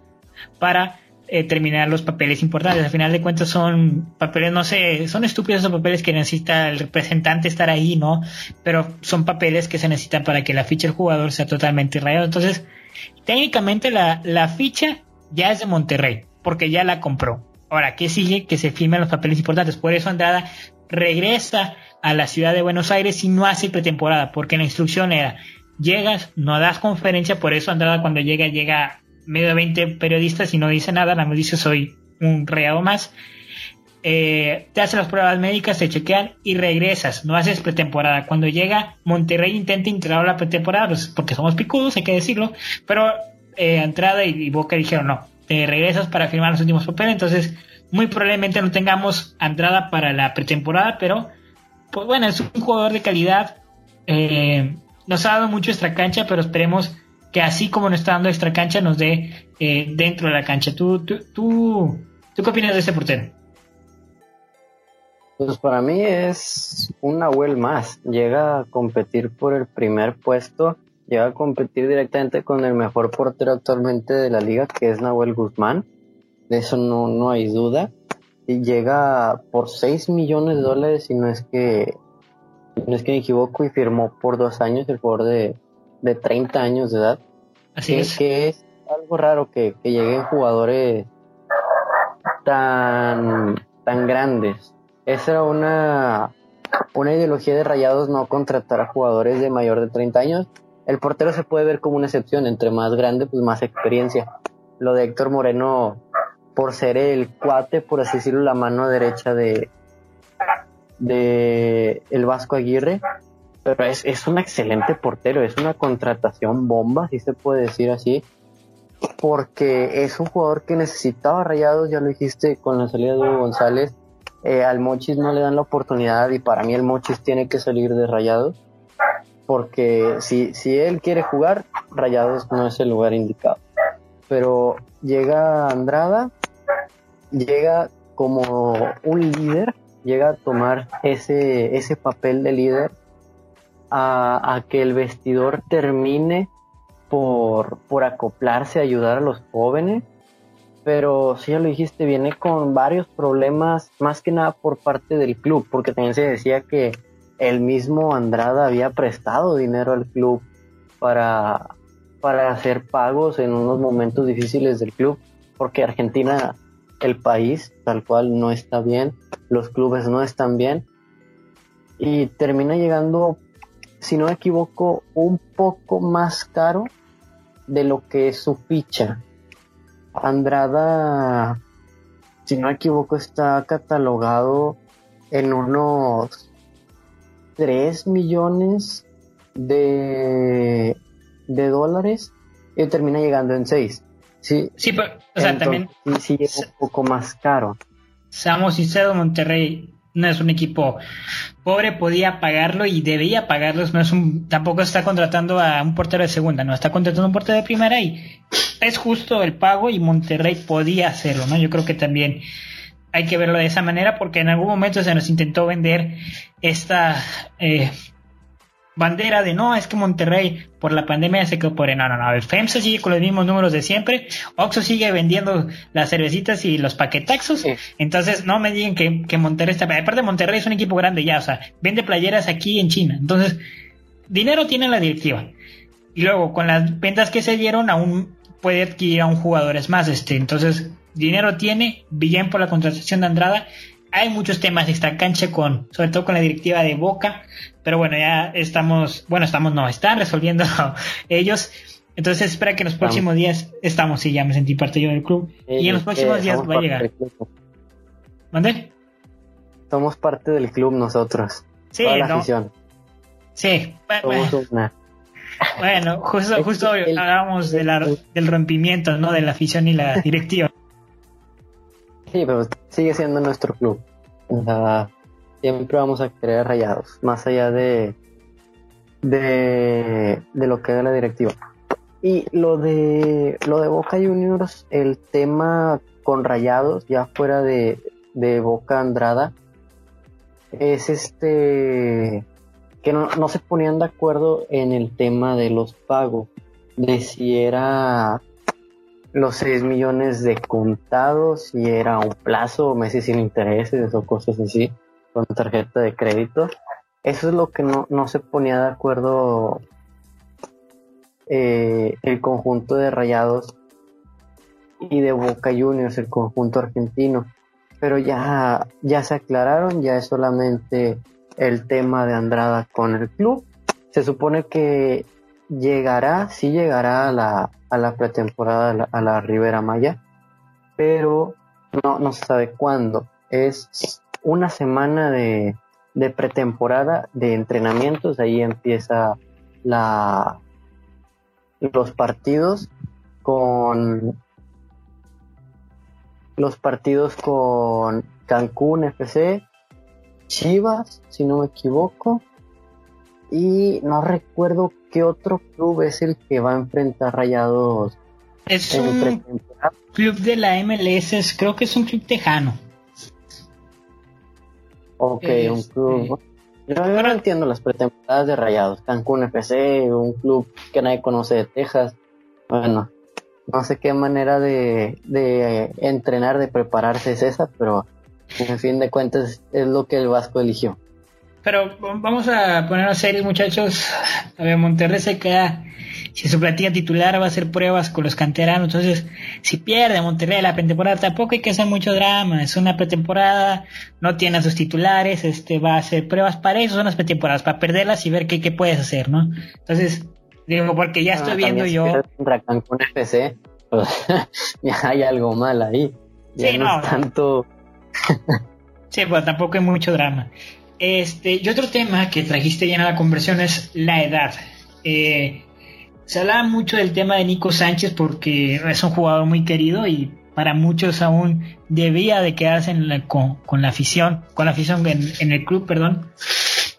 para eh, terminar los papeles importantes. Al final de cuentas son papeles, no sé, son estúpidos esos papeles que necesita el representante estar ahí, ¿no? Pero son papeles que se necesitan para que la ficha del jugador sea totalmente rayada. Entonces, técnicamente la, la ficha ya es de Monterrey, porque ya la compró. Ahora, ¿qué sigue? Que se firmen los papeles importantes. Por eso Andrada regresa a la ciudad de Buenos Aires y no hace pretemporada, porque la instrucción era llegas, no das conferencia, por eso Andrada cuando llega, llega medio de 20 periodistas y no dice nada, más dice soy un reado más. Eh, te hacen las pruebas médicas, te chequean y regresas, no haces pretemporada. Cuando llega Monterrey intenta integrar la pretemporada, pues, porque somos picudos, hay que decirlo, pero eh, Entrada y, Boca dijeron no, te regresas para firmar los últimos papeles, entonces muy probablemente no tengamos Andrada para la pretemporada, pero pues bueno, es un jugador de calidad. Eh, nos ha dado mucho extra cancha, pero esperemos que así como nos está dando extra cancha, nos dé eh, dentro de la cancha. ¿Tú, tú, tú, qué opinas de este portero? Pues para mí es un Nahuel más. Llega a competir por el primer puesto, llega a competir directamente con el mejor portero actualmente de la liga, que es Nahuel Guzmán. De eso no, no hay duda. Y llega por 6 millones de dólares, y no es que no es que me equivoco, y firmó por dos años el jugador de, de 30 años de edad. Así es. Que es algo raro que, que lleguen jugadores tan, tan grandes. Esa era una, una ideología de rayados no contratar a jugadores de mayor de 30 años. El portero se puede ver como una excepción, entre más grande, pues más experiencia. Lo de Héctor Moreno, por ser el cuate, por así decirlo, la mano derecha de, de el Vasco Aguirre, pero es, es un excelente portero, es una contratación bomba, si se puede decir así, porque es un jugador que necesitaba rayados, ya lo dijiste con la salida de Hugo González, eh, al Mochis no le dan la oportunidad y para mí el Mochis tiene que salir de rayados, porque si, si él quiere jugar, rayados no es el lugar indicado. Pero llega Andrada, llega como un líder llega a tomar ese, ese papel de líder a, a que el vestidor termine por, por acoplarse, ayudar a los jóvenes. Pero si ya lo dijiste, viene con varios problemas, más que nada por parte del club, porque también se decía que el mismo Andrada había prestado dinero al club para, para hacer pagos en unos momentos difíciles del club, porque Argentina, el país tal cual no está bien, los clubes no están bien, y termina llegando, si no me equivoco, un poco más caro de lo que es su ficha. Andrada, si no me equivoco, está catalogado en unos 3 millones de, de dólares y termina llegando en 6. Sí, sí pero, o sea, también. Sí, un poco más caro. Seamos sinceros, Monterrey no es un equipo pobre, podía pagarlo y debía pagarlo. No es un, tampoco está contratando a un portero de segunda, no está contratando a un portero de primera y es justo el pago y Monterrey podía hacerlo, ¿no? Yo creo que también hay que verlo de esa manera porque en algún momento se nos intentó vender esta eh, bandera de no, es que Monterrey por la pandemia se quedó pobre. No, no, no. El FEMSA sigue con los mismos números de siempre. Oxxo sigue vendiendo las cervecitas y los paquetaxos. Entonces, no me digan que, que Monterrey está. Aparte, Monterrey es un equipo grande ya, o sea, vende playeras aquí en China. Entonces, dinero tiene la directiva. Y luego, con las ventas que se dieron, aún puede adquirir a un jugador. Es más, este, entonces, dinero tiene, bien por la contratación de Andrada hay muchos temas esta cancha con, sobre todo con la directiva de Boca, pero bueno, ya estamos, bueno, estamos, no, están resolviendo ellos. Entonces espera que en los próximos días estamos, sí, ya me sentí parte yo del club. y en los próximos días va a llegar. ¿Mande? Somos parte del club nosotros. Sí, la afición. Sí, bueno, bueno, justo, justo hablábamos del rompimiento, ¿no? De la afición y la directiva. Sí, pero sigue siendo nuestro club. siempre vamos a querer rayados, más allá de, de, lo que haga la directiva. Y lo de lo de Boca Juniors, el tema con rayados, ya fuera de, de Boca Andrada, es este que no, no se ponían de acuerdo en el tema de los pagos, de si era los 6 millones de contados y era un plazo meses sin intereses o cosas así con tarjeta de crédito. Eso es lo que no, no se ponía de acuerdo eh, el conjunto de Rayados y de Boca Juniors, el conjunto argentino. Pero ya, ya se aclararon, ya es solamente el tema de Andrada con el club. Se supone que llegará, sí llegará a la, a la pretemporada a la, Ribera Maya, pero no, no se sabe cuándo. Es una semana de, de pretemporada, de entrenamientos, ahí empieza la, los partidos con los partidos con Cancún FC, Chivas, si no me equivoco, y no recuerdo qué otro club es el que va a enfrentar Rayados. Es un club de la MLS, creo que es un club tejano. Ok, un este, club. Yo, no entiendo las pretemporadas de Rayados. Cancún FC, un club que nadie conoce de Texas. Bueno, no sé qué manera de, de entrenar, de prepararse es esa, pero en fin de cuentas es lo que el Vasco eligió. Pero vamos a ponernos serios, muchachos. A ver, Monterrey se queda. Si su platilla titular va a hacer pruebas con los canteranos, entonces si pierde Monterrey la pretemporada, tampoco hay que hacer mucho drama. Es una pretemporada, no tiene a sus titulares, este va a hacer pruebas para eso, son las pretemporadas, para perderlas y ver qué, qué puedes hacer, ¿no? Entonces, digo, porque ya estoy viendo yo. Contra Cancún FC, pues, ya hay algo mal ahí. sí, no, tanto. sí, pues tampoco hay mucho drama. Este, y otro tema que trajiste ya en la conversión es la edad. Eh, se habla mucho del tema de Nico Sánchez porque es un jugador muy querido y para muchos aún debía de quedarse con, la afición, con la afición en, el club, perdón.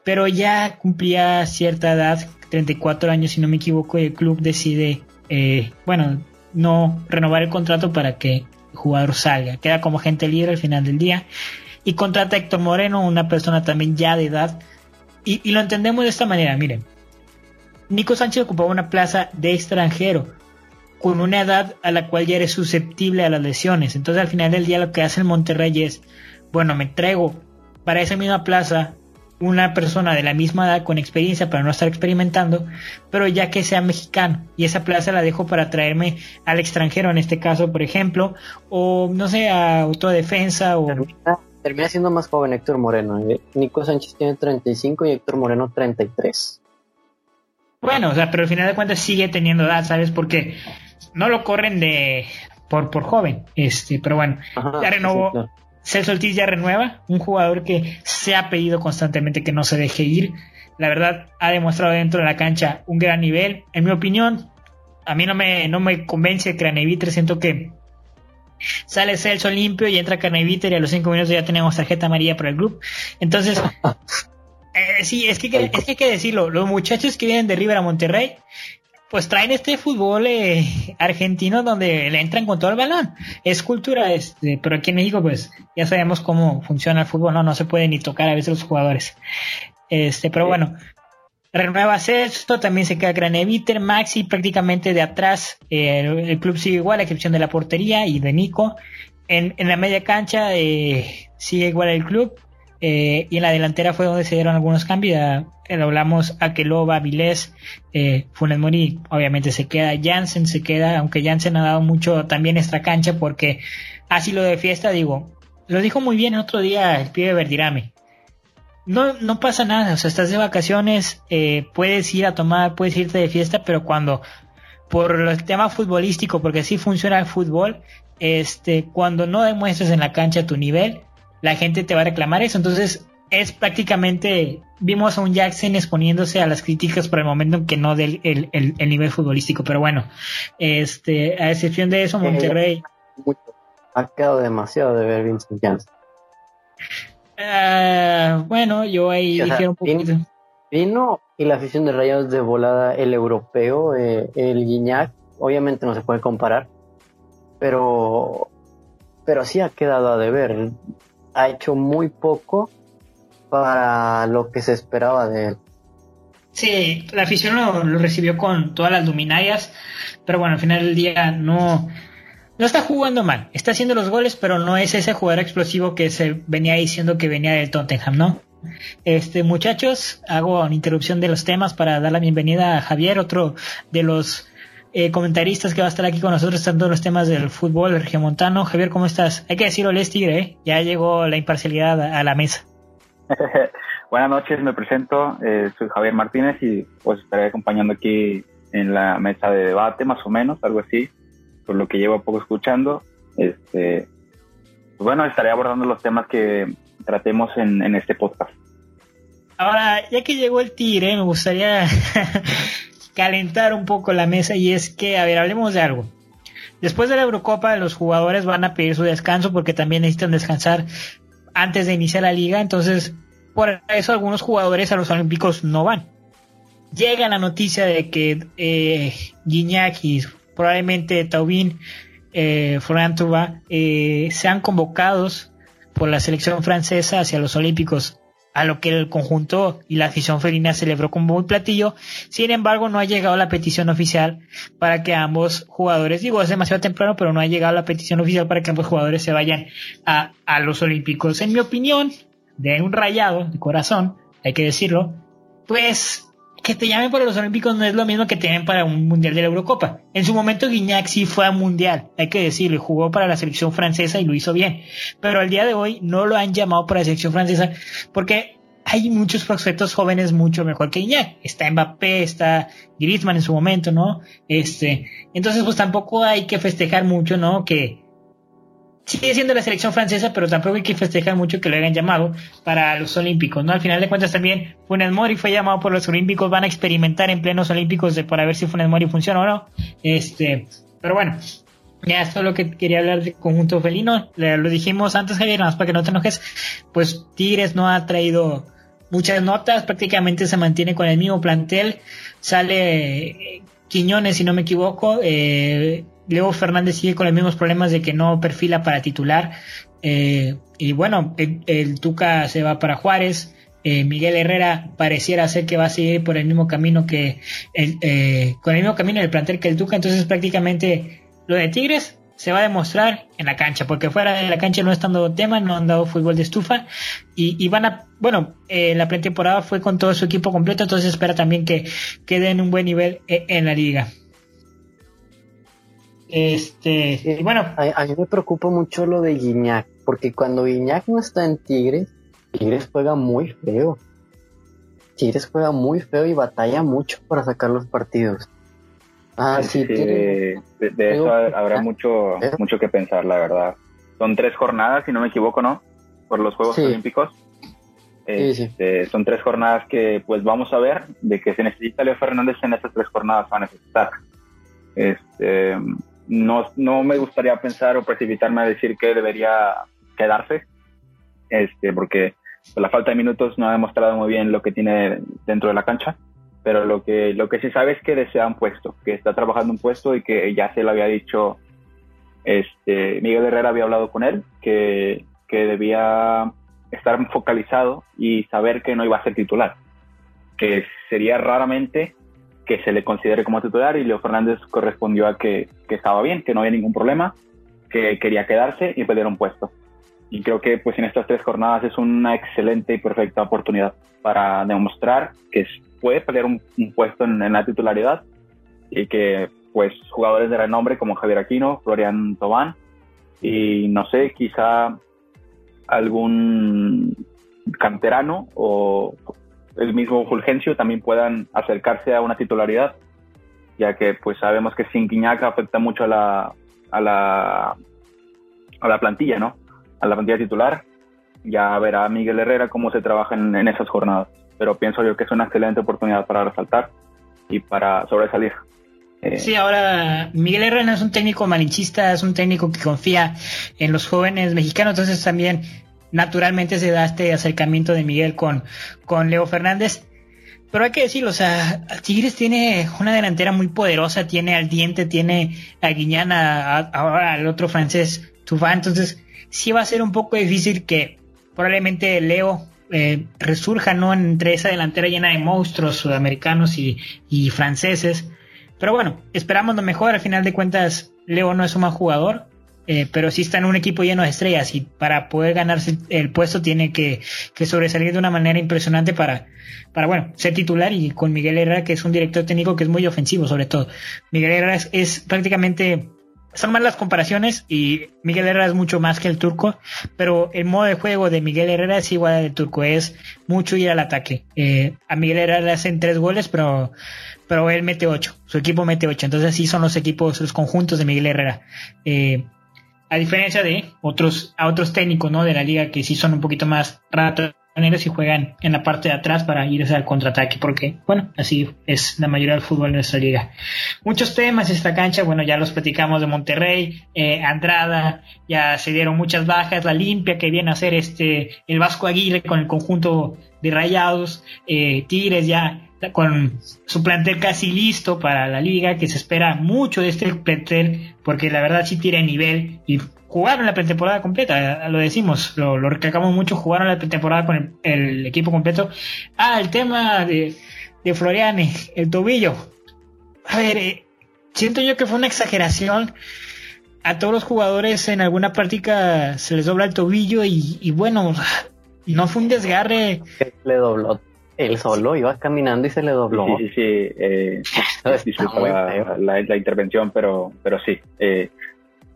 Pero ya cumplía cierta edad, 34 años si no me equivoco, y el club decide, eh, bueno, no renovar el contrato para que el jugador salga. Queda como gente libre al final del día y contrata a Héctor Moreno, una persona también ya de edad, y, lo entendemos de esta manera, miren. Nico Sánchez ocupaba una plaza de extranjero con una edad a la cual ya eres susceptible a las lesiones. Entonces al final del día lo que hace el Monterrey es, bueno, me traigo para esa misma plaza una persona de la misma edad con experiencia para no estar experimentando, pero ya que sea mexicano y esa plaza la dejo para traerme al extranjero en este caso, por ejemplo, o no sé, a autodefensa o... Termina, siendo más joven Héctor Moreno. ¿eh? Nico Sánchez tiene 35 y Héctor Moreno 33. Bueno, o sea, pero al final de cuentas sigue teniendo edad, ¿sabes? Porque no lo corren de por, por joven, este, pero bueno, ya renovó, Celso Ortiz ya renueva, un jugador que se ha pedido constantemente que no se deje ir. La verdad, ha demostrado dentro de la cancha un gran nivel. En mi opinión, a mí no me, no me convence Craneviter. Siento que sale Celso limpio y entra Craneviter y a los cinco minutos ya tenemos tarjeta amarilla para el club. Entonces, eh, sí, es que, es que hay que decirlo. Los muchachos que vienen de River a Monterrey pues traen este fútbol eh, argentino donde le entran con todo el balón. Es cultura, este, pero aquí en México, pues ya sabemos cómo funciona el fútbol, no, no se puede ni tocar a veces los jugadores. Este, pero bueno, renueva esto, también se queda Graneviter, Maxi prácticamente de atrás, el, club sigue igual, a excepción de la portería y de Nico. En, en la media cancha eh, sigue igual el club. Eh, y en la delantera fue donde se dieron algunos cambios. Eh, hablamos a Keloba, Vilés, eh, Funes Mori, obviamente se queda, Jansen se queda, aunque Jansen ha dado mucho también esta cancha porque así lo de fiesta, digo, lo dijo muy bien el otro día el pibe Verdirame. No, no pasa nada, o sea, estás de vacaciones, eh, puedes ir a tomar, puedes irte de fiesta, pero cuando, por el tema futbolístico, porque así funciona el fútbol, este, cuando no demuestres en la cancha tu nivel, la gente te va a reclamar eso. Entonces, es prácticamente, vimos a un Jackson exponiéndose a las críticas por el momento en que no del el, nivel futbolístico. Pero bueno, este, a excepción de eso, Monterrey. Ha quedado demasiado de ver Vincent Janssen. Ah, bueno, yo ahí dije un poquito. Vino y la afición de Rayados de volada, el europeo, eh, el Guiñac, obviamente no se puede comparar, pero, pero sí ha quedado a deber ha hecho muy poco para lo que se esperaba de él. Sí, la afición lo, recibió con todas las luminarias, pero bueno, al final del día no, no está jugando mal. Está haciendo los goles, pero no es ese jugador explosivo que se venía diciendo que venía del Tottenham, ¿no? Este, muchachos, hago una interrupción de los temas para dar la bienvenida a Javier, otro de los eh, comentaristas que va a estar aquí con nosotros todos los temas del fútbol regiomontano. Javier, ¿cómo estás? Hay que decirlo, Les Tigre, ¿eh? ya llegó la imparcialidad a, la mesa. Buenas noches, me presento, eh, soy Javier Martínez y pues estaré acompañando aquí en la mesa de debate, más o menos, algo así, por lo que llevo poco escuchando. Este, pues bueno, estaré abordando los temas que tratemos en, este podcast. Ahora, ya que llegó el Tigre, me gustaría calentar un poco la mesa y es que, a ver, hablemos de algo. Después de la Eurocopa, los jugadores van a pedir su descanso porque también necesitan descansar antes de iniciar la liga. Entonces, por eso algunos jugadores a los Olímpicos no van. Llega la noticia de que eh, y probablemente Taubin, eh, Florian eh, sean convocados por la selección francesa hacia los Olímpicos a lo que el conjunto y la afición felina celebró con buen platillo. Sin embargo, no ha llegado la petición oficial para que ambos jugadores, digo, es demasiado temprano, pero no ha llegado la petición oficial para que ambos jugadores se vayan a, a los Olímpicos. En mi opinión, de un rayado de corazón, hay que decirlo, pues que te llamen para los Olímpicos no es lo mismo que te llamen para un Mundial de la Eurocopa. En su momento Guignac sí fue a Mundial, hay que decirlo, jugó para la selección francesa y lo hizo bien. Pero al día de hoy no lo han llamado para la selección francesa porque hay muchos prospectos jóvenes mucho mejor que Guignac. Está Mbappé, está Griezmann en su momento, ¿no? Este, entonces pues tampoco hay que festejar mucho, ¿no? Que, sigue siendo la selección francesa, pero tampoco hay que festejar mucho que lo hayan llamado para los Olímpicos, ¿no? Al final de cuentas también Funes Mori fue llamado por los Olímpicos, van a experimentar en plenos Olímpicos de, para ver si Funes Mori funciona o no. Este, pero bueno, ya esto es lo que quería hablar del conjunto felino. Lo dijimos antes, Javier, más para que no te enojes. Pues Tigres no ha traído muchas notas, prácticamente se mantiene con el mismo plantel. Sale eh, Quiñones, si no me equivoco, eh, Leo Fernández sigue con los mismos problemas de que no perfila para titular. Eh, y bueno, el, Tuca se va para Juárez. eh, Miguel Herrera pareciera ser que va a seguir por el mismo camino que el, eh, con el mismo camino del plantel que el Tuca, entonces prácticamente lo de Tigres se va a demostrar en la cancha, porque fuera de la cancha no están dando tema, no han dado fútbol de estufa y, van a, bueno, eh, la pretemporada fue con todo su equipo completo, entonces espera también que queden un buen nivel eh, en la liga. Este, bueno. A, mí me preocupa mucho lo de Guiñac, porque cuando Guiñac no está en Tigres, Tigres juega muy feo. Tigres juega muy feo y batalla mucho para sacar los partidos. Ah, sí, de, eso habrá mucho, ¿Eh? mucho que pensar, la verdad. Son tres jornadas, si no me equivoco, ¿no? Por los Juegos Olímpicos. Este, son tres jornadas que, pues, vamos a ver de que se necesita Leo Fernández en esas tres jornadas va a necesitar. Este, no, no me gustaría pensar o precipitarme a decir que debería quedarse, este, porque la falta de minutos no ha demostrado muy bien lo que tiene dentro de la cancha pero lo que, lo que se sabe es que desea un puesto, que está trabajando un puesto y que ya se lo había dicho, este, Miguel Herrera había hablado con él, que, que debía estar focalizado y saber que no iba a ser titular, que sería raramente que se le considere como titular y Leo Fernández correspondió a que, que estaba bien, que no había ningún problema, que quería quedarse y pedir un puesto. Y creo que pues en estas tres jornadas es una excelente y perfecta oportunidad para demostrar que puede pelear un, puesto en, la titularidad y que pues jugadores de renombre como Javier Aquino, Florian Tobán y no sé, quizá algún canterano o el mismo Fulgencio también puedan acercarse a una titularidad, ya que pues sabemos que sin Quiñaca afecta mucho a la, a la, a la plantilla, ¿no? A la plantilla titular. Ya verá Miguel Herrera cómo se trabaja en esas jornadas pero pienso yo que es una excelente oportunidad para resaltar y para sobresalir. Eh, sí, ahora Miguel Herrera es un técnico malinchista, es un técnico que confía en los jóvenes mexicanos, entonces también naturalmente se da este acercamiento de Miguel con, con Leo Fernández. Pero hay que decirlo, o sea, Tigres tiene una delantera muy poderosa, tiene al diente, tiene a Guiñana, ahora al otro francés, Tufá, entonces sí va a ser un poco difícil que probablemente Leo eh, resurja ¿no? entre esa delantera llena de monstruos sudamericanos y, franceses. Pero bueno, esperamos lo mejor. Al final de cuentas, Leo no es un mal jugador, eh, pero sí está en un equipo lleno de estrellas y para poder ganarse el puesto tiene que, sobresalir de una manera impresionante para, para, bueno, ser titular y con Miguel Herrera, que es un director técnico que es muy ofensivo sobre todo. Miguel Herrera es prácticamente son más las comparaciones y Miguel Herrera es mucho más que el turco, pero el modo de juego de Miguel Herrera es igual al del turco, es mucho ir al ataque. Eh, a Miguel Herrera le hacen tres goles, pero, pero él mete ocho, su equipo mete ocho, entonces así son los equipos, los conjuntos de Miguel Herrera. Eh, a diferencia de otros, a otros técnicos, ¿no? De la liga que sí son un poquito más ratos y juegan en la parte de atrás para irse al contraataque, porque, bueno, así es la mayoría del fútbol en nuestra liga. Muchos temas esta cancha, bueno, ya los platicamos de Monterrey, eh, Andrada, ya se dieron muchas bajas, la limpia que viene a hacer este, el Vasco Aguirre con el conjunto de Rayados, eh, Tigres ya con su plantel casi listo para la liga, que se espera mucho de este plantel, porque la verdad sí tiene nivel y jugaron la pretemporada completa, lo decimos, lo, lo recalcamos mucho, jugaron la pretemporada con el, equipo completo. Ah, el tema de, de el tobillo. A ver, eh, siento yo que fue una exageración. A todos los jugadores en alguna práctica se les dobla el tobillo y, bueno, no fue un desgarre. Le dobló él solo, iba caminando y se le dobló. Sí, sí, sí. Eh, la, la, intervención, pero, pero sí. Eh,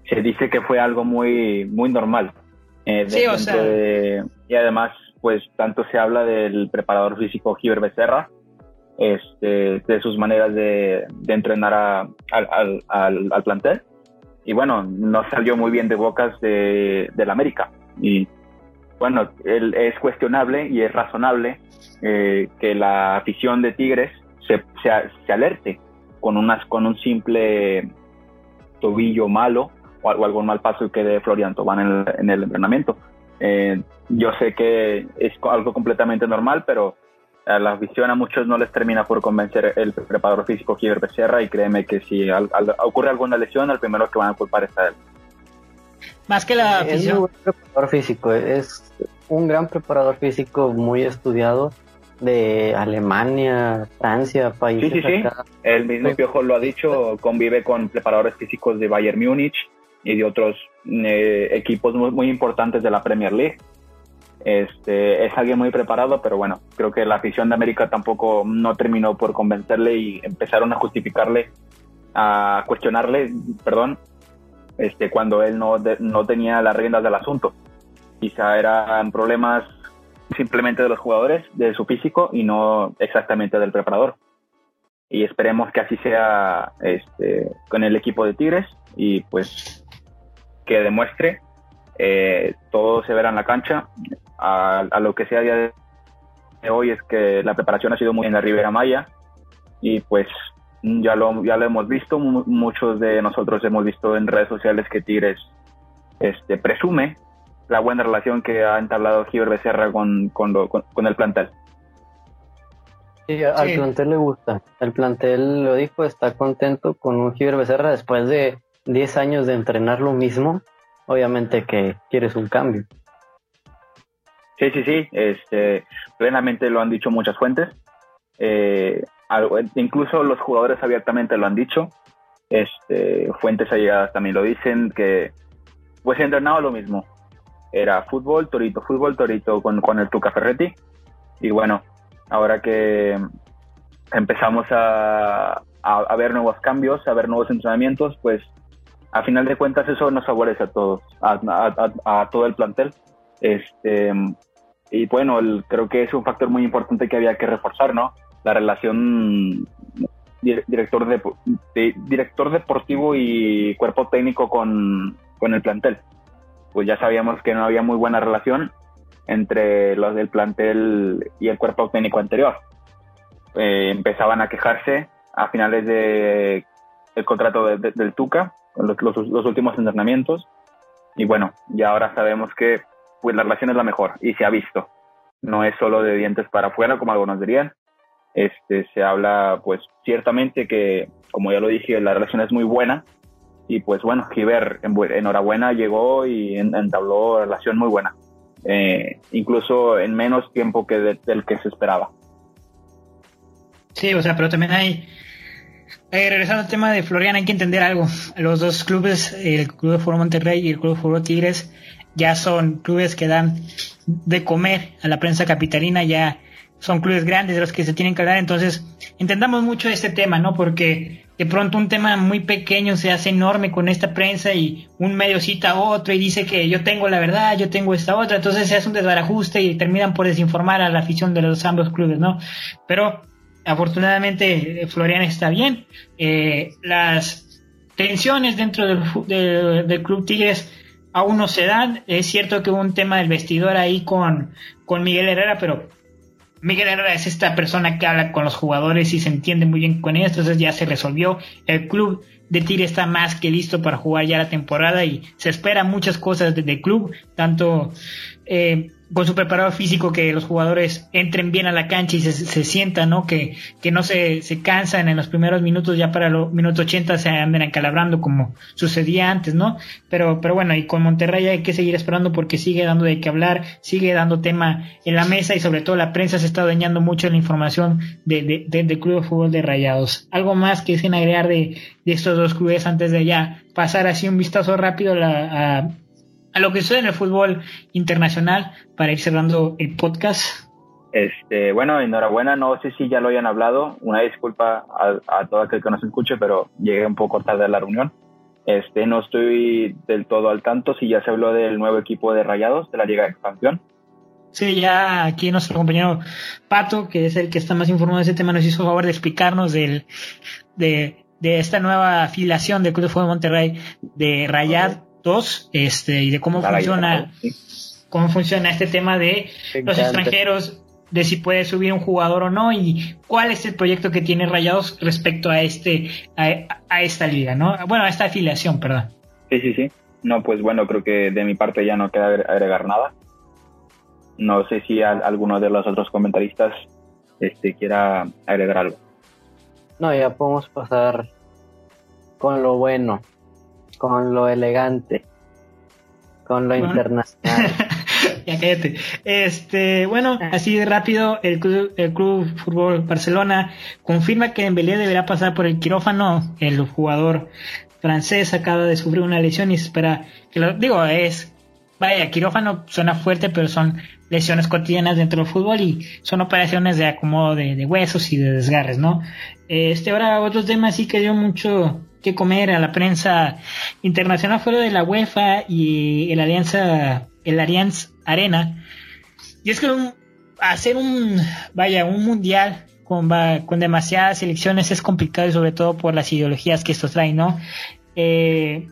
se dice que fue algo muy, muy normal. Eh, sí, o sea. y además, pues tanto se habla del preparador físico Giver Becerra, este, de sus maneras de, de entrenar a, al, al, al, plantel. Y bueno, no salió muy bien de bocas de, del América. Y bueno, él, es cuestionable y es razonable eh, que la afición de Tigres se, se, alerte con, unas, con un simple tobillo malo o, algún mal paso que de Florian Tobán en el, en el entrenamiento. Eh, yo sé que es algo completamente normal, pero a la afición a muchos no les termina por convencer el preparador físico Kiber Becerra y créeme que si ocurre alguna lesión, el primero que van a culpar es a él. Más que la Es un buen preparador físico, es un gran preparador físico muy estudiado de Alemania, Francia, países Sí, sí, sí. acá. El mismo. Piojo lo ha dicho, convive con preparadores físicos de Bayern Múnich y de otros eh, equipos muy, muy importantes de la Premier League. Este, es alguien muy preparado, pero bueno, creo que la afición de América tampoco no terminó por convencerle y empezaron a justificarle, a cuestionarle, perdón, este, cuando él no, no tenía las riendas del asunto. Quizá eran problemas simplemente de los jugadores, de su físico y no exactamente del preparador y esperemos que así sea este, con el equipo de Tigres y pues que demuestre eh, todo se verá en la cancha a, lo que sea día de hoy es que la preparación ha sido muy en la Ribera Maya y pues ya lo, ya lo hemos visto mu- muchos de nosotros hemos visto en redes sociales que Tigres este, presume la buena relación que ha entablado Giver Becerra con, con, lo- con- con el plantel Sí, al Sí. plantel le gusta. El plantel lo dijo, está contento con un Giver Becerra después de 10 años de entrenar lo mismo. Obviamente que quieres un cambio. Sí, sí, sí, este, plenamente lo han dicho muchas fuentes. Eh, algo- incluso los jugadores abiertamente lo han dicho. Este, fuentes allegadas también lo dicen que pues he entrenado lo mismo. Era fútbol, torito, fútbol, torito con, con el Tuca Ferretti. Y bueno, ahora que empezamos a, a, a ver nuevos cambios, a ver nuevos entrenamientos, pues a final de cuentas eso nos favorece a todos, a- a todo el plantel. Este, y bueno, el- creo que es un factor muy importante que había que reforzar, ¿no? La relación di- director, de, de- director deportivo y cuerpo técnico con, con el plantel. Pues ya sabíamos que no había muy buena relación entre los del plantel y el cuerpo técnico anterior. Eh, empezaban a quejarse a finales de el contrato de- de- del Tuca, los, los- los últimos entrenamientos, y bueno, ya ahora sabemos que pues la relación es la mejor y se ha visto. No es solo de dientes para afuera, como algunos dirían. Este, se habla, pues, ciertamente que, como ya lo dije, la relación es muy buena. Y pues bueno, Giver, en bu- enhorabuena, llegó y en- entabló relación muy buena. Eh, incluso en menos tiempo que de- del que se esperaba. Sí, o sea, pero también hay. eh, regresando al tema de Florian, hay que entender algo. Los dos clubes, el Club de Fútbol Monterrey y el Club de Fútbol Tigres, ya son clubes que dan de comer a la prensa capitalina, ya son clubes grandes de los que se tienen que hablar. Entonces, entendamos mucho este tema, ¿no? Porque de pronto un tema muy pequeño se hace enorme con esta prensa y un medio cita a otro y dice que yo tengo la verdad, yo tengo esta otra. Entonces se hace un desbarajuste y terminan por desinformar a la afición de los ambos clubes, ¿no? Pero afortunadamente eh, Florian está bien. Eh, las tensiones dentro del, del Club Tigres aún no se dan. Es cierto que hubo un tema del vestidor ahí con, con Miguel Herrera, pero Miguel Herrera es esta persona que habla con los jugadores y se entiende muy bien con ellos, entonces ya se resolvió. El club de Tigres está más que listo para jugar ya la temporada y se espera muchas cosas de- del club, tanto eh, con su preparador físico que los jugadores entren bien a la cancha y se, se sientan, ¿no? Que, que no se, se cansan en los primeros minutos, ya para los minutos 80 se anden acalabrando como sucedía antes, ¿no? Pero, pero bueno, y con Monterrey hay que seguir esperando porque sigue dando de qué hablar, sigue dando tema en la mesa y sobre todo la prensa se está dañando mucho en la información de, de, de- Club de Fútbol de Rayados. Algo más que sin agregar de, de estos dos clubes antes de ya pasar así un vistazo rápido la- a, a lo que sucede en el fútbol internacional para ir cerrando el podcast. Este, bueno, enhorabuena, no sé si ya lo hayan hablado, una disculpa a, a todo aquel que nos escuche, pero llegué un poco tarde a la reunión. Este, no estoy del todo al tanto si ya se habló del nuevo equipo de Rayados, de la Liga de Expansión. Sí, ya aquí nuestro compañero Pato, que es el que está más informado de ese tema, nos hizo favor de explicarnos del, de, de esta nueva afiliación del Club de Fútbol de Monterrey de Rayad 2 este, y de cómo funciona, Sí. cómo funciona este tema de Me los encanta. extranjeros, de si puede subir un jugador o no y cuál es el proyecto que tiene Rayados respecto a este a, a esta liga, ¿no? Bueno, a esta afiliación, perdón. Sí, sí, sí. No, pues bueno, creo que de mi parte ya no queda agre- agregar nada. No sé si al- alguno de los otros comentaristas este, quiera agregar algo. No, ya podemos pasar con lo bueno, con lo elegante. con lo internacional. ya cállate. Este, bueno, ah. así de rápido, el club, el club Fútbol Barcelona confirma que Dembélé deberá pasar por el quirófano. El jugador francés acaba de sufrir una lesión y se espera que lo digo es vaya quirófano suena fuerte pero son lesiones cotidianas dentro del fútbol y son operaciones de acomodo de, huesos y de desgarres no este ahora otros temas sí que dio mucho que comer a la prensa internacional fue lo de la UEFA y el Alianza el Allianz Arena y es que hacer un vaya un mundial con, con demasiadas elecciones es complicado y sobre todo por las ideologías que esto trae, ¿no? Eh,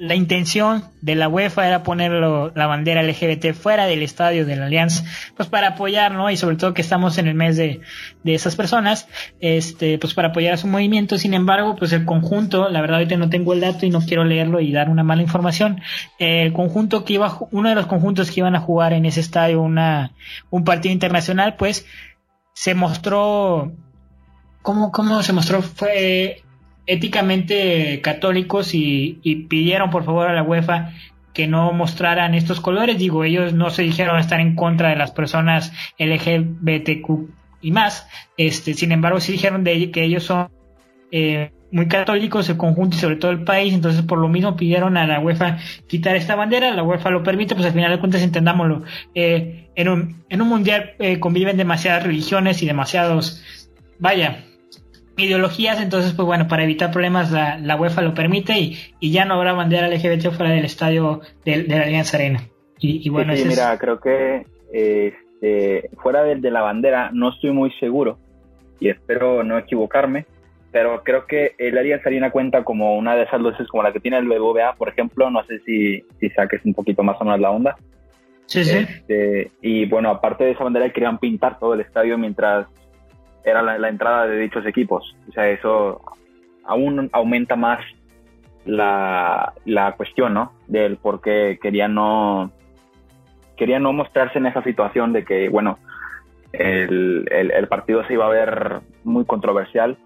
la intención de la UEFA era poner la bandera LGBT fuera del estadio de la Alianza, pues para apoyar, ¿no? Y sobre todo que estamos en el mes de, de esas personas, este, pues para apoyar a su movimiento. Sin embargo, pues el conjunto, la verdad ahorita no tengo el dato y no quiero leerlo y dar una mala información. El conjunto que iba, uno de los conjuntos que iban a jugar en ese estadio una, un partido internacional, pues se mostró, ¿cómo, cómo se mostró? Fue éticamente católicos y, pidieron por favor a la UEFA que no mostraran estos colores. Digo, ellos no se dijeron estar en contra de las personas LGBTQ y más. Este, sin embargo, sí dijeron de que ellos son eh, muy católicos, el conjunto y sobre todo el país. Entonces, por lo mismo pidieron a la UEFA quitar esta bandera. La UEFA lo permite, pues al final de cuentas entendámoslo. Eh, en, un, en un mundial eh, conviven demasiadas religiones y demasiados, vaya, ideologías, entonces pues bueno, para evitar problemas la, la UEFA lo permite y, y, ya no habrá bandera LGBT fuera del estadio de, la Alianza Arena. Y, bueno, sí, mira, creo que este, fuera de, de, la bandera no estoy muy seguro y espero no equivocarme, pero creo que el Alianza Arena cuenta como una de esas luces como la que tiene el BBVA, por ejemplo, no sé si, si saques un poquito más o menos la onda. Sí, sí. Este, y bueno, aparte de esa bandera querían pintar todo el estadio mientras era la, entrada de dichos equipos. O sea, eso aún aumenta más la, la cuestión, ¿no? Del por qué querían no, querían no mostrarse en esa situación de que, bueno, el, el, partido se iba a ver muy controversial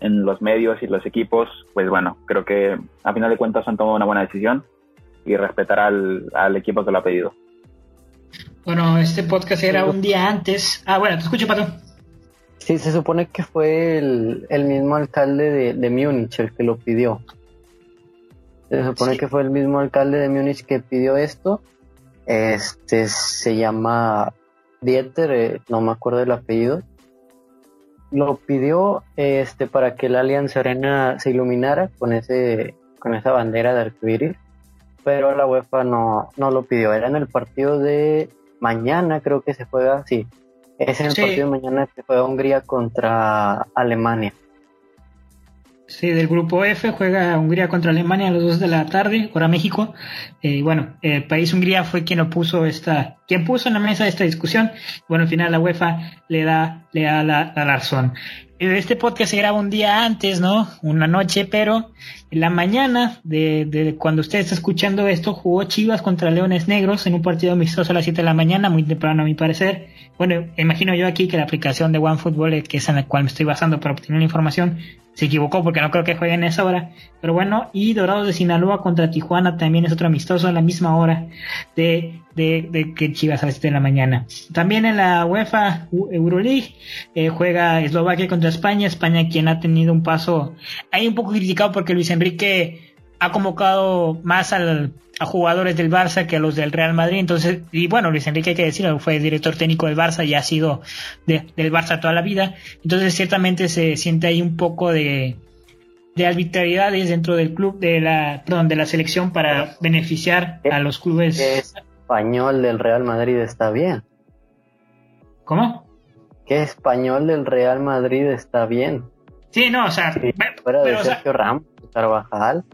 en los medios y los equipos, pues bueno, creo que a final de cuentas han tomado una buena decisión y respetar al, al equipo que lo ha pedido. Bueno, este podcast era un día antes. Ah, bueno, te escucho, Pato. Sí, se supone que fue el, mismo alcalde de, de Múnich el que lo pidió. Se supone que fue el mismo alcalde de Múnich que pidió esto. Este se llama Dieter, eh, no me acuerdo el apellido. Lo pidió este para que la Alianza Arena se iluminara con ese con esa bandera de arcoíris, pero la UEFA no, no lo pidió. Era en el partido de mañana, creo que se juega, sí, es el partido de mañana que juega Hungría contra Alemania. Sí, del grupo F juega Hungría contra Alemania a las 2 de la tarde, hora México. Y eh, bueno, el país Hungría fue quien lo puso esta, quien puso en la mesa esta discusión. Bueno, al final la UEFA le da, le da la, la razón. Este podcast se graba un día antes, ¿no? Una noche, pero en la mañana de, de, cuando usted está escuchando esto, jugó Chivas contra Leones Negros en un partido amistoso a las 7 de la mañana, muy temprano a mi parecer. Bueno, imagino yo aquí que la aplicación de OneFootball, que es en la cual me estoy basando para obtener la información, se equivocó porque no creo que jueguen en esa hora. Pero bueno, y Dorados de Sinaloa contra Tijuana también es otro amistoso a la misma hora de, de, de que Chivas a las 7 de la mañana. También en la UEFA Euroleague eh, juega Eslovaquia contra España. España quien ha tenido un paso ahí un poco criticado porque Luis Enrique ha convocado más al, a jugadores del Barça que a los del Real Madrid. Entonces, y bueno, Luis Enrique hay que decirlo, fue director técnico del Barça y ha sido del Barça toda la vida. Entonces, ciertamente se siente ahí un poco de, de arbitrariedades dentro del club, de la, perdón, de la selección para beneficiar a los clubes. español del Real Madrid está bien. ¿Cómo? ¿Qué español del Real Madrid está bien? Sí, no, o sea, fuera de Sergio Ramos, Carvajal,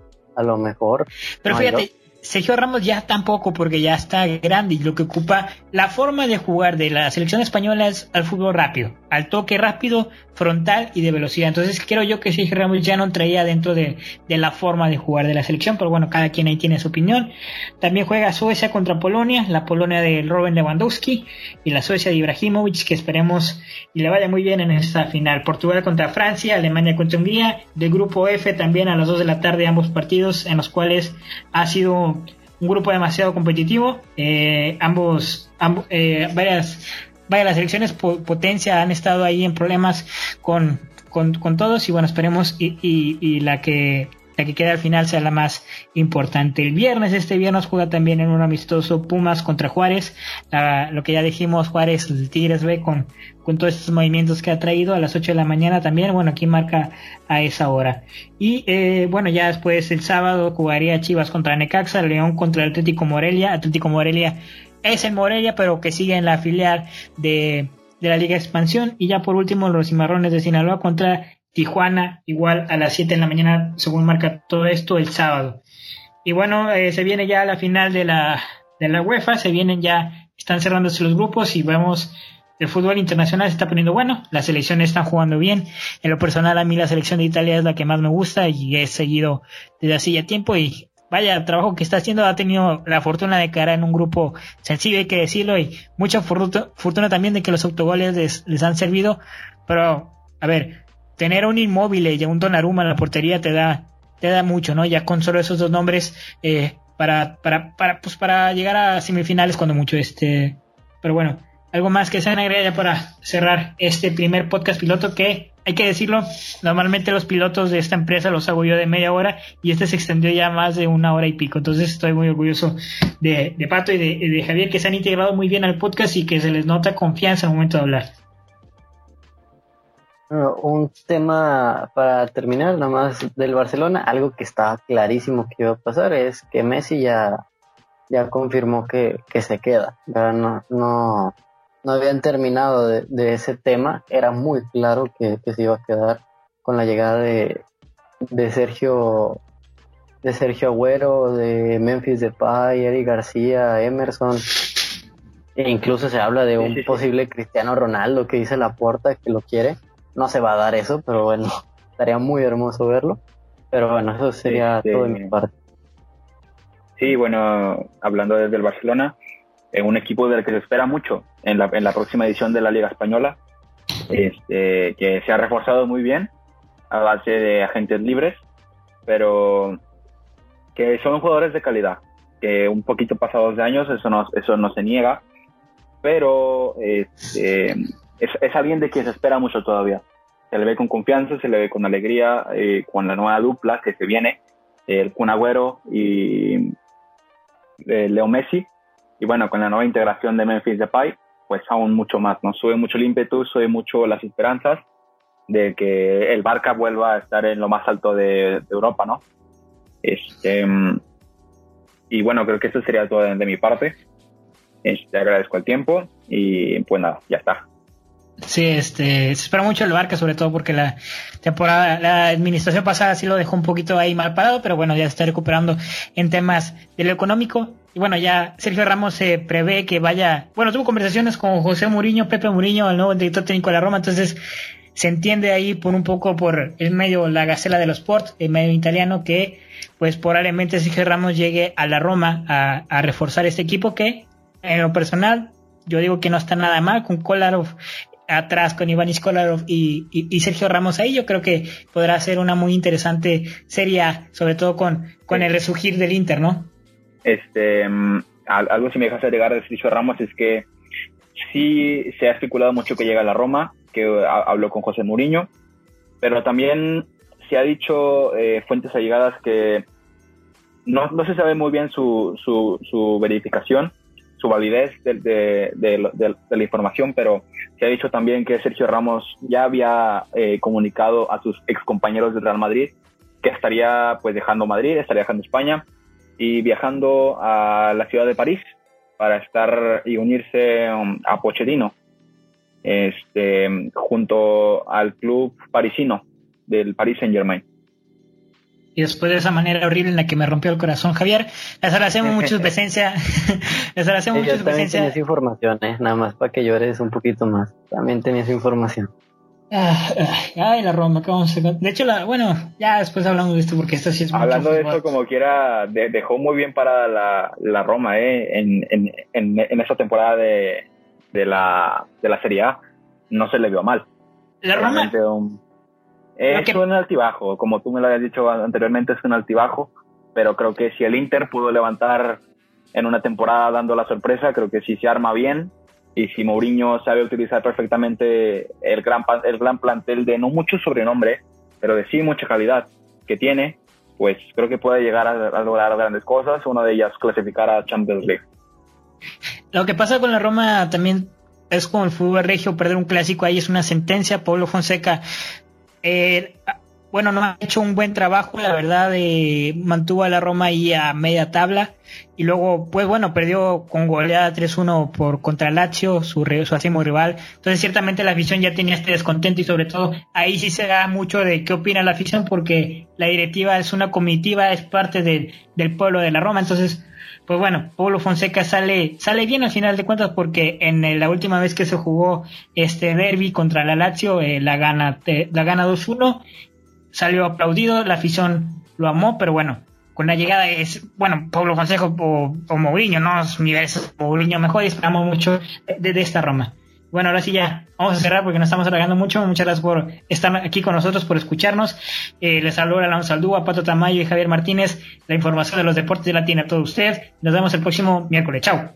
a lo mejor. Pero fíjate, Sergio Ramos ya tampoco porque ya está grande y lo que ocupa la forma de jugar de la selección española es al fútbol rápido, al toque rápido, frontal y de velocidad. Entonces creo yo que Sergio Ramos ya no traía dentro de, la forma de jugar de la selección, pero bueno, cada quien ahí tiene su opinión. También juega Suecia contra Polonia, la Polonia de Robin Lewandowski y la Suecia de Ibrahimovic, que esperemos y le vaya muy bien en esta final. Portugal contra Francia, Alemania contra Hungría, del grupo F también a las 2 de la tarde ambos partidos en los cuales ha sido un grupo demasiado competitivo. Eh, ambos, eh, varias, varias las selecciones potencia han estado ahí en problemas con, con, todos y bueno, esperemos y, y la que que queda al final sea la más importante. El viernes, este viernes juega también en un amistoso Pumas contra Juárez. lo que ya dijimos, Juárez, el Tigres ve con, con todos estos movimientos que ha traído a las 8 de la mañana también. Bueno, aquí marca a esa hora. Y eh, bueno, ya después el sábado jugaría Chivas contra Necaxa, León contra Atlético Morelia. Atlético Morelia es el Morelia, pero que sigue en la filial de, de la Liga Expansión. Y ya por último, los Cimarrones de Sinaloa contra Tijuana, igual a las 7 de la mañana, según marca todo esto, el sábado. Y bueno, eh, se viene ya la final de la, de la UEFA, se vienen ya, están cerrándose los grupos y vemos el fútbol internacional se está poniendo bueno, las selecciones están jugando bien. En lo personal, a mí la selección de Italia es la que más me gusta y he seguido desde hace ya tiempo y vaya trabajo que está haciendo, ha tenido la fortuna de caer en un grupo sencillo, hay que decirlo, y mucha fortuna también de que los autogoles les, han servido, pero a ver, tener un inmóvil y un Donnarumma en la portería te da, te da mucho, ¿no? Ya con solo esos dos nombres eh, para, para, para, pues para llegar a semifinales cuando mucho este. Pero bueno, algo más que se agregar ya para cerrar este primer podcast piloto que hay que decirlo, normalmente los pilotos de esta empresa los hago yo de media hora y este se extendió ya más de una hora y pico. Entonces estoy muy orgulloso de, de Pato y de, de Javier que se han integrado muy bien al podcast y que se les nota confianza al momento de hablar un tema para terminar, nada más del Barcelona, algo que estaba clarísimo que iba a pasar es que Messi ya, ya confirmó que, se queda. No, no habían terminado de, ese tema, era muy claro que, se iba a quedar con la llegada de, de Sergio de Sergio Agüero, de Memphis Depay, Eric García, Emerson. E incluso se habla de un posible Cristiano Ronaldo que dice la puerta que lo quiere no se va a dar eso, pero bueno, estaría muy hermoso verlo. Pero bueno, eso sería este, todo de mi parte. Sí, bueno, hablando desde el Barcelona, en un equipo del que se espera mucho en la, en la próxima edición de la Liga Española, este, que se ha reforzado muy bien a base de agentes libres, pero que son jugadores de calidad, que un poquito pasados de años, eso no, eso no se niega, pero este, es, alguien de quien se espera mucho todavía. Se le ve con confianza, se le ve con alegría, eh, con la nueva dupla que se viene, el Kun Agüero y eh, Leo Messi. Y bueno, con la nueva integración de Memphis Depay, pues aún mucho más, ¿no? Sube mucho el ímpetu, sube mucho las esperanzas de que el Barca vuelva a estar en lo más alto de, Europa, ¿no? Este, y bueno, creo que eso sería todo de, mi parte. Este, agradezco el tiempo y pues nada, ya está. Sí, este, se espera mucho el Barca, sobre todo porque la temporada, la administración pasada sí lo dejó un poquito ahí mal parado, pero bueno, ya se está recuperando en temas de lo económico. Y bueno, ya Sergio Ramos se prevé que vaya, bueno, tuvo conversaciones con José Muriño, Pepe Muriño, el nuevo director técnico de la Roma, entonces se entiende ahí por un poco por el medio, la gacela de los sports, el medio italiano, que pues probablemente Sergio Ramos llegue a la Roma a, a reforzar este equipo que, en lo personal, yo digo que no está nada mal con Kolarov atrás con Iván Iskolarov y, Sergio Ramos ahí, yo creo que podrá ser una muy interesante serie, sobre todo con, con el resurgir del Inter, ¿no? Este, mm, algo si me dejas agregar de Sergio Ramos es que sí se ha especulado mucho que llega a la Roma, que habló con José Mourinho, pero también se ha dicho eh, fuentes allegadas que no, no, se sabe muy bien su, su, su verificación, su validez de, la información, pero se ha dicho también que Sergio Ramos ya había eh, comunicado a sus ex compañeros del Real Madrid que estaría pues dejando Madrid, estaría dejando España y viajando a la ciudad de París para estar y unirse um, a Pochettino este, junto al club parisino del Paris Saint Germain y después de esa manera horrible en la que me rompió el corazón Javier. Les agradecemos mucho su presencia. les agradecemos mucho su presencia. Tenías información, ¿eh? nada más para que llores un poquito más. También tenías información. Ah, ay, la Roma, ¿cómo se... De hecho, la, bueno, ya después hablamos de esto porque esto sí es Hablando de esto, como quiera, dejó muy bien para la, la Roma, ¿eh? En, en, en, en esta temporada de, de, la, de la Serie A. No se le vio mal. La Roma. Es un altibajo, como tú me lo habías dicho anteriormente, es un altibajo, pero creo que si el Inter pudo levantar en una temporada dando la sorpresa, creo que si se arma bien y si Mourinho sabe utilizar perfectamente el gran, el gran plantel de no mucho sobrenombre, pero de sí mucha calidad que tiene, pues creo que puede llegar a, lograr grandes cosas, una de ellas clasificar a Champions League. Lo que pasa con la Roma también es como el fútbol regio, perder un clásico ahí es una sentencia. Pablo Fonseca eh, bueno, no ha hecho un buen trabajo, la verdad, eh, mantuvo a la Roma ahí a media tabla y luego, pues bueno, perdió con goleada 3-1 por contra Lazio, su, su acimo rival. Entonces, ciertamente la afición ya tenía este descontento y sobre todo ahí sí se da mucho de qué opina la afición porque la directiva es una comitiva, es parte del, del pueblo de la Roma. Entonces, pues bueno, Pablo Fonseca sale, sale bien al final de cuentas porque en la última vez que se jugó este derby contra la Lazio, eh, la gana, la gana 2-1 salió aplaudido, la afición lo amó, pero bueno, con la llegada es, bueno, Pablo Consejo o, o Mourinho, ¿no? Universo, Mourinho mejor esperamos mucho de, esta Roma. Bueno, ahora sí ya vamos a cerrar porque nos estamos alargando mucho. Muchas gracias por estar aquí con nosotros, por escucharnos. Eh, les saludo Alonso Aldúa, Pato Tamayo y Javier Martínez. La información de los deportes de la tiene a todos ustedes. Nos vemos el próximo miércoles. Chao.